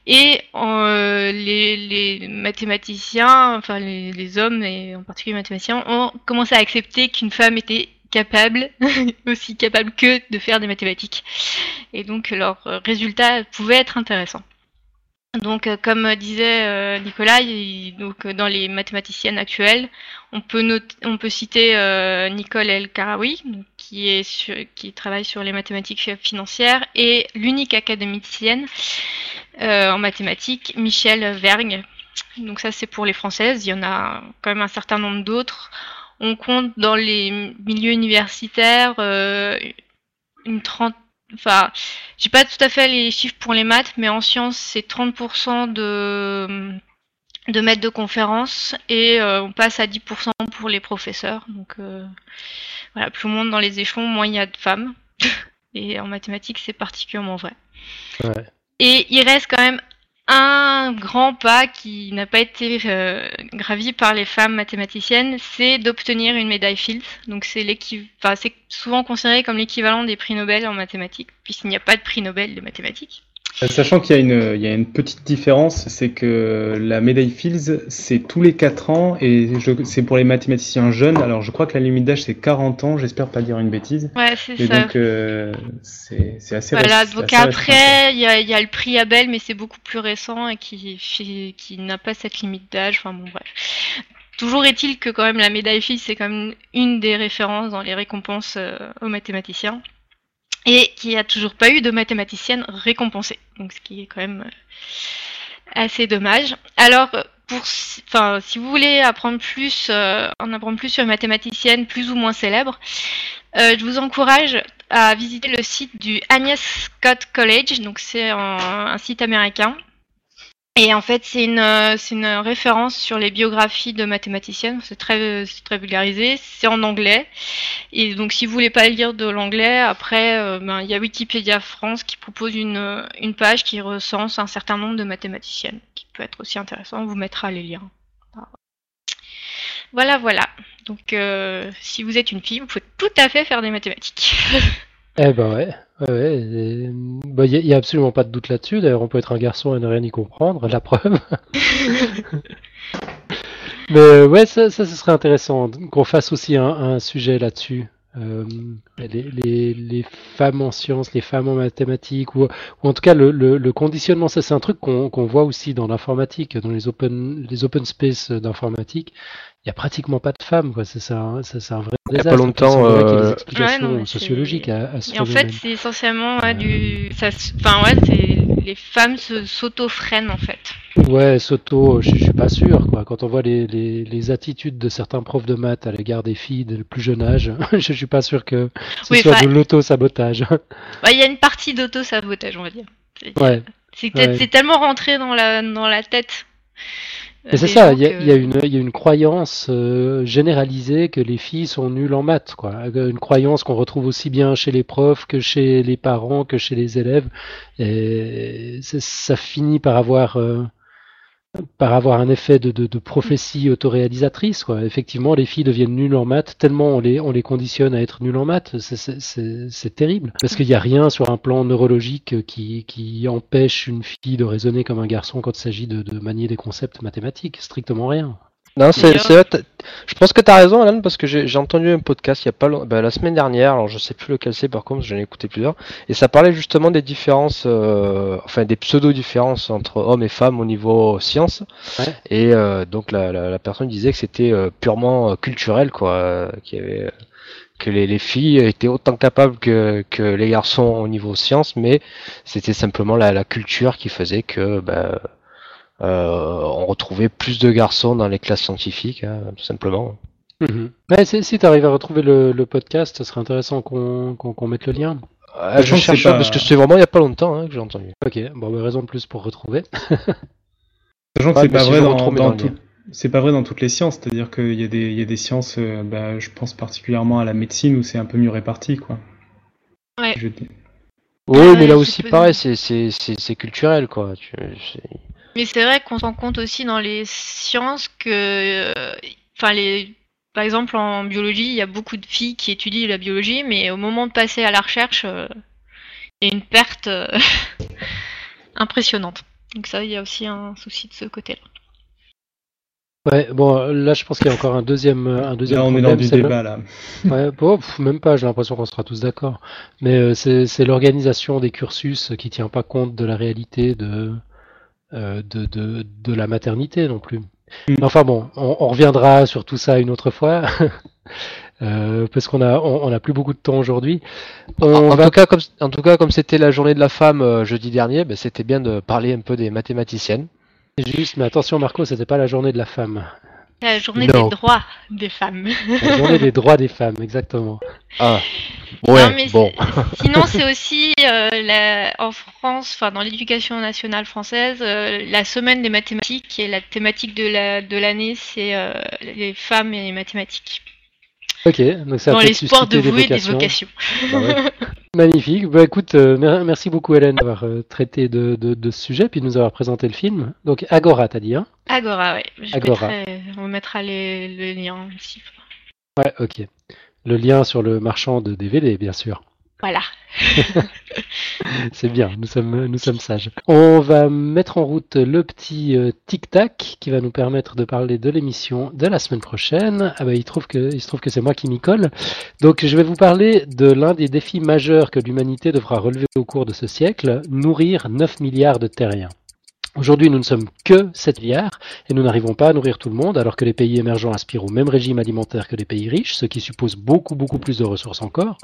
Et euh, les, mathématiciens, enfin les, hommes et en particulier les mathématiciens, ont commencé à accepter qu'une femme était capable, (laughs) aussi capable que de faire des mathématiques. Et donc leurs résultats pouvaient être intéressants. Donc, euh, comme disait euh, Nicolas, donc, dans les mathématiciennes actuelles, on peut, citer Nicole El Karawi, qui travaille sur les mathématiques financières, et l'unique académicienne euh, en mathématiques, Michel Vergne. Donc ça c'est pour les françaises, il y en a quand même un certain nombre d'autres. On compte dans les milieux universitaires euh, une trente, enfin, j'ai pas tout à fait les chiffres pour les maths, mais en sciences c'est 30% de de maîtres de conférences et euh, on passe à 10% pour les professeurs. Donc voilà, plus on monte dans les échelons, moins il y a de femmes. (laughs) et en mathématiques c'est particulièrement vrai. Ouais. Et il reste quand même un grand pas qui n'a pas été euh, gravi par les femmes mathématiciennes, c'est d'obtenir une médaille Fields. Donc c'est enfin, c'est souvent considéré comme l'équivalent des prix Nobel en mathématiques, puisqu'il n'y a pas de prix Nobel de mathématiques. Euh, sachant qu'il y, y, a une petite différence, c'est que la médaille Fields, c'est tous les 4 ans et c'est pour les mathématiciens jeunes. Alors je crois que la limite d'âge c'est 40 ans, j'espère pas dire une bêtise. Ouais, c'est ça. donc euh, c'est assez Voilà, donc après il y a, y a, le prix Abel, mais c'est beaucoup plus récent et qui, qui n'a pas cette limite d'âge. Enfin bon, bref. Toujours est-il que quand même la médaille Fields c'est quand même une des références dans les récompenses euh, aux mathématiciens et qui a toujours pas eu de mathématicienne récompensée. Donc ce qui est quand même euh, assez dommage. Alors pour enfin si vous voulez apprendre plus euh, en apprendre plus sur une mathématicienne plus ou moins célèbre, euh, je vous encourage à visiter le site du Agnes Scott College. Donc c'est un site américain et en fait, c'est une, euh, c'est une référence sur les biographies de mathématiciennes. C'est très, très vulgarisé. C'est en anglais. Et donc, si vous voulez pas lire de l'anglais, après, euh, ben, il y a Wikipédia France qui propose une, une page qui recense un certain nombre de mathématiciennes, qui peut être aussi intéressant. On vous mettra les liens. Voilà, voilà. Donc, euh, si vous êtes une fille, vous pouvez tout à fait faire des mathématiques. eh ben ouais. Ouais, il bah, y, a absolument pas de doute là-dessus. D'ailleurs, on peut être un garçon et ne rien y comprendre, la preuve. (laughs) Mais euh, ouais, ça, ça, ce serait intéressant qu'on fasse aussi un, sujet là-dessus. Euh, les, les, femmes en sciences, les femmes en mathématiques, ou, ou en tout cas le, le, conditionnement, ça c'est un truc qu'on voit aussi dans l'informatique, dans les open, les open space d'informatique il n'y a pratiquement pas de femmes, quoi. C'est un, c'est un vrai Il n'y a pas longtemps. Euh... Il y a des explications sociologiques à, à, ce Et en fait, c'est essentiellement du. Ça, enfin, ouais, c'est les femmes s'auto-freinent en fait. Ouais, s'auto, je, je suis pas sûr, quoi. Quand on voit les, les, les, attitudes de certains profs de maths à l'égard des filles de plus jeune âge, (laughs) je suis pas sûr que ce soit de l'auto-sabotage. (laughs) Il y a une partie d'auto-sabotage, on va dire. Ouais. C'est ouais. tellement rentré dans la, dans la tête c'est ça, il y, y, a une croyance euh, généralisée que les filles sont nulles en maths, quoi. Une croyance qu'on retrouve aussi bien chez les profs que chez les parents que chez les élèves. Et ça finit par avoir euh, par avoir un effet de, de, de prophétie autoréalisatrice. Quoi. Effectivement, les filles deviennent nulles en maths tellement on les, on les conditionne à être nulles en maths. C'est terrible. Parce qu'il n'y a rien sur un plan neurologique qui, qui, empêche une fille de raisonner comme un garçon quand il s'agit de, de, manier des concepts mathématiques. Strictement rien. Non, c'est, vrai, je pense que tu as raison, Alan, parce que j'ai j'ai entendu un podcast il y a pas long- bah, la semaine dernière, alors je sais plus lequel c'est par contre, j'en ai écouté plusieurs, et ça parlait justement des différences, euh, enfin des pseudo-différences entre hommes et femmes au niveau science, Ouais. et euh, donc la, la, la personne disait que c'était euh, purement euh, culturel, quoi, euh, qu'il y avait, euh, que les, les filles étaient autant capables que, que les garçons au niveau science, mais c'était simplement la, la culture qui faisait que bah, on retrouvait plus de garçons dans les classes scientifiques, hein, tout simplement. Mhm. C'est- si tu arrives à retrouver le, le podcast, ce serait intéressant qu'on mette le lien. Euh, je cherche c'est pas- parce que c'est vraiment il y a pas longtemps hein, que j'ai entendu. Ok, bon, bah, raison de plus pour retrouver. (laughs) Sachant que Ouais, c'est mais pas si vrai dans, tout- c'est pas vrai dans toutes les sciences, c'est-à-dire qu'il y a des, il y a des sciences, euh, bah, je pense particulièrement à la médecine où c'est un peu mieux réparti, quoi. Ouais. Je dis. Oui, Ah mais là aussi pareil, c'est culturel quoi. Mais c'est vrai qu'on se rend compte aussi dans les sciences que, euh, enfin les, par exemple en biologie, il y a beaucoup de filles qui étudient la biologie, mais au moment de passer à la recherche, euh, il y a une perte euh, (laughs) impressionnante. Donc ça, il y a aussi un souci de ce côté-là. Ouais, bon, là, je pense qu'il y a encore un deuxième, un deuxième Là, on est problème. dans du le- débat, là. (laughs) Ouais, bon, pff, même pas, j'ai l'impression qu'on sera tous d'accord. Mais euh, c'est l'organisation des cursus qui tient pas compte de la réalité de, euh, de, de, de la maternité non plus. Mm. Enfin bon, on, on reviendra sur tout ça une autre fois. (laughs) Euh, parce qu'on a on, on a plus beaucoup de temps aujourd'hui. En, va tout cas, comme en tout cas comme c'était la journée de la femme euh, jeudi dernier, ben, c'était bien de parler un peu des mathématiciennes. juste, mais attention Marco, c'était pas la journée de la femme. La journée Non. des droits des femmes. La journée des droits des femmes, exactement. Ah, ouais, Non, mais bon. (laughs) Sinon, c'est aussi euh, la- en France, enfin dans l'éducation nationale française, euh, la semaine des mathématiques est la thématique de la de l'année, c'est euh, les femmes et les mathématiques. Ok, donc ça dans peut-être les sports de vous et des vocations. vocations. Bah ouais. (laughs) Magnifique. Bah écoute, euh, mer- merci beaucoup Hélène d'avoir euh, traité de, de, de ce sujet puis de nous avoir présenté le film. Donc Agora, t'as dit, hein? Agora. Je Agora. mettrai- on mettra les, le lien aussi. Ouais, ok. Le lien sur le marchand de DVD, bien sûr. Voilà. (laughs) C'est bien, nous sommes, nous sommes sages. On va mettre en route le petit euh, tic-tac qui va nous permettre de parler de l'émission de la semaine prochaine. Ah bah, il, trouve que, il se trouve que c'est moi qui m'y colle. Donc je vais vous parler de l'un des défis majeurs que l'humanité devra relever au cours de ce siècle, nourrir 9 milliards de terriens. Aujourd'hui, nous ne sommes que 7 milliards et nous n'arrivons pas à nourrir tout le monde alors que les pays émergents aspirent au même régime alimentaire que les pays riches, ce qui suppose beaucoup beaucoup plus de ressources encore.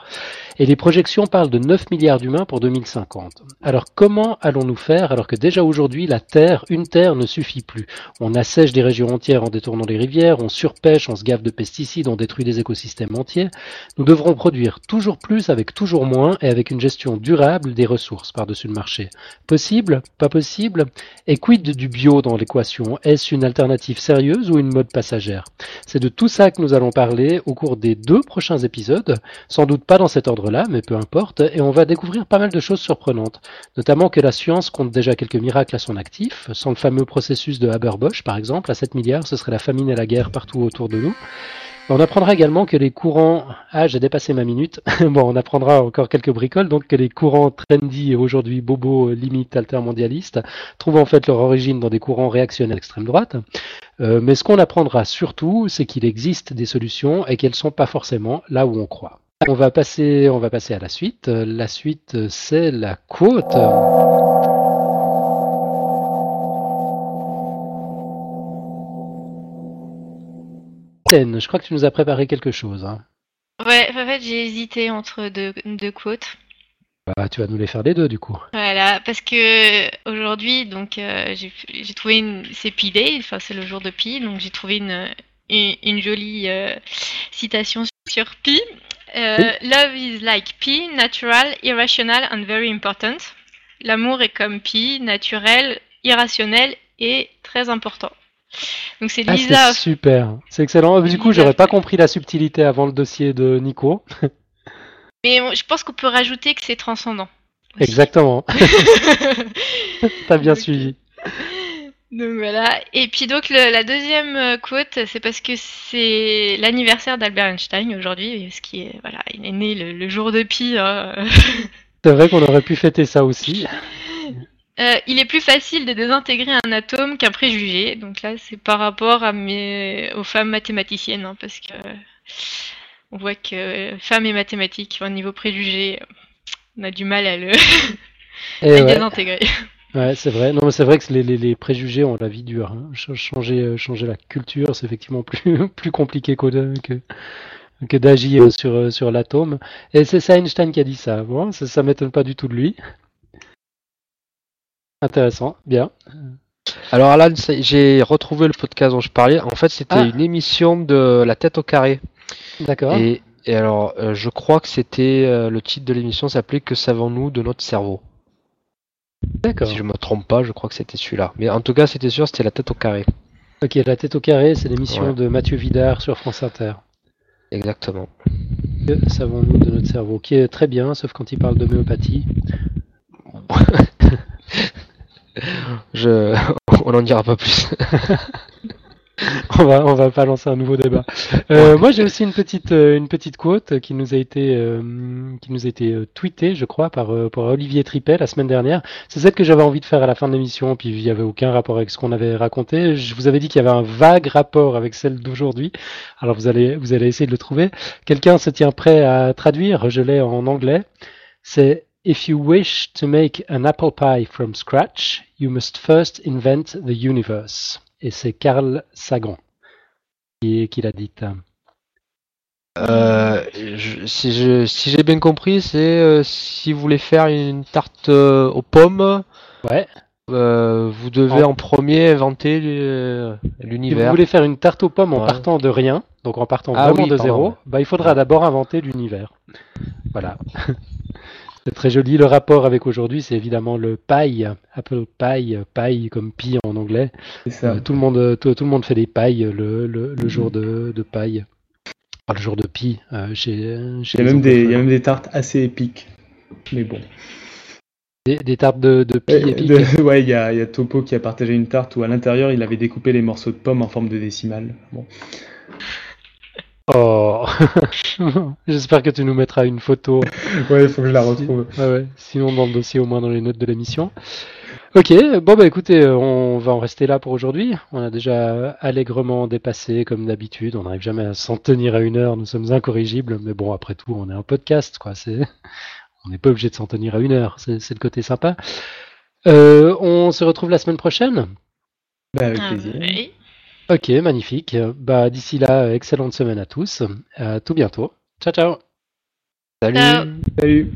Et les projections parlent de 9 milliards d'humains pour 2050. Alors comment allons-nous faire alors que déjà aujourd'hui la terre, une terre ne suffit plus? On assèche des régions entières en détournant les rivières, on surpêche, on se gave de pesticides, on détruit des écosystèmes entiers. Nous devrons produire toujours plus avec toujours moins et avec une gestion durable des ressources par-dessus le marché. Possible? Pas possible Et quid du bio dans l'équation? Est-ce une alternative sérieuse ou une mode passagère? C'est de tout ça que nous allons parler au cours des deux prochains épisodes, sans doute pas dans cet ordre-là, mais peu importe, et on va découvrir pas mal de choses surprenantes, notamment que la science compte déjà quelques miracles à son actif, sans le fameux processus de Haber-Bosch par exemple, à 7 milliards ce serait la famine et la guerre partout autour de nous. On apprendra également que les courants... Ah, j'ai dépassé ma minute. (laughs) bon, on apprendra encore quelques bricoles, donc que les courants trendy et aujourd'hui bobo euh, limite altermondialistes trouvent en fait leur origine dans des courants réactionnels extrême droite. Euh, mais ce qu'on apprendra surtout, c'est qu'il existe des solutions et qu'elles sont pas forcément là où on croit. On va passer, on va passer à la suite. Euh, La suite, c'est la quote. Je crois que tu nous as préparé quelque chose. hein. Ouais, en fait, j'ai hésité entre deux, deux quotes. Bah, tu vas nous les faire les deux du coup. Voilà, parce que aujourd'hui, donc, euh, j'ai trouvé une, c'est Pi Day, enfin, c'est le jour de Pi, donc j'ai trouvé une, une, une jolie euh, citation sur Pi. Euh, Love is like Pi, natural, irrational and very important. L'amour est comme Pi, naturel, irrationnel et très important. Donc c'est Ah, Lisa. c'est super, c'est excellent. Du coup, j'aurais pas compris la subtilité avant le dossier de Nico. (laughs) Mais je pense qu'on peut rajouter que c'est transcendant. aussi. Exactement, (laughs) (laughs) t'as bien Donc, suivi. Donc voilà. Et puis donc le- la deuxième euh, quote, c'est parce que c'est l'anniversaire d'Albert Einstein aujourd'hui, est voilà, il est né le, le jour de Pi. hein. C'est vrai qu'on aurait pu fêter ça aussi. Euh, il est plus facile de désintégrer un atome qu'un préjugé. Donc là, c'est par rapport à mes... aux femmes mathématiciennes, hein, parce que on voit que femmes et mathématiques, au niveau préjugé, on a du mal à le (laughs) à Eh ouais. désintégrer. Ouais, c'est vrai. Non, c'est vrai que les, les- les préjugés ont la vie dure. hein. Changer, euh, changer la culture, c'est effectivement plus, (laughs) plus compliqué que, que d'agir sur, euh, sur l'atome. Et c'est c'est Einstein qui a dit ça. Bon, ça, ça m'étonne pas du tout de lui. Intéressant, bien. Alors Alan, j'ai retrouvé le podcast dont je parlais. En fait, c'était Ah. une émission de La tête au carré. D'accord. Et, et alors, euh, je crois que c'était euh, le titre de l'émission s'appelait Que savons-nous de notre cerveau? D'accord. Si je me trompe pas, je crois que c'était celui-là. Mais en tout cas, c'était sûr, c'était La tête au carré. Ok, La tête au carré, c'est l'émission Ouais. de Mathieu Vidard sur France Inter. Exactement. Que savons-nous de notre cerveau? Qui est très bien, sauf quand il parle d'homéopathie. (laughs) Je... (laughs) On n'en dira pas plus. (laughs) on va on va pas lancer un nouveau débat. Euh, moi j'ai aussi une petite euh, une petite quote qui nous a été euh, qui nous a été euh, tweetée je crois par euh, par Olivier Tripet la semaine dernière. C'est celle que j'avais envie de faire à la fin de l'émission puis il y avait aucun rapport avec ce qu'on avait raconté. Je vous avais dit qu'il y avait un vague rapport avec celle d'aujourd'hui. Alors vous allez vous allez essayer de le trouver. Quelqu'un se tient prêt à traduire. Je l'ai en anglais. C'est If you wish to make an apple pie from scratch, you must first invent the universe. Et c'est Carl Sagan qui, qui l'a dit. Euh, je- si je- si j'ai bien compris, c'est euh, si vous voulez faire une tarte euh, aux pommes, Ouais. euh, vous devez En- en premier inventer le- Si vous l'univers. voulez faire une tarte aux pommes en Ouais. partant de rien, donc en partant Ah vraiment oui, de pardon, zéro, bah, il faudra d'abord inventer l'univers. Voilà. (laughs) c'est très joli. Le rapport avec aujourd'hui, c'est évidemment le pie, apple pie, pie comme pie en anglais. Ça. Euh, tout, le monde, euh, tout, tout le monde fait des pailles le, le, le jour de, de paille. Enfin, le jour de pie euh, chez, chez Il y, a même des, il y a anglophones. même des tartes assez épiques. Mais bon. Des, des tartes de, de pie Euh, épiques. de- (laughs) ouais, il y a, il y a Topo qui a partagé une tarte où à l'intérieur il avait découpé les morceaux de pommes en forme de décimale. Bon. Oh (laughs) J'espère que tu nous mettras une photo Ouais, il faut que je la retrouve. Ouais, ouais. Sinon, dans le dossier, au moins dans les notes de l'émission. Ok, bon, bah écoutez, euh, on va en rester là pour aujourd'hui. On a déjà allègrement dépassé, comme d'habitude. On n'arrive jamais à s'en tenir à une heure. Nous sommes incorrigibles. Mais bon, après tout, on est un podcast, quoi. C'est... On n'est pas obligé de s'en tenir à une heure. C'est, c'est le côté sympa. Euh, on se retrouve la semaine prochaine. Bah, avec Ah, plaisir. oui. Ok, magnifique. Bah, d'ici là, excellente semaine à tous. À tout bientôt. Ciao, ciao. Salut. Ciao. Salut.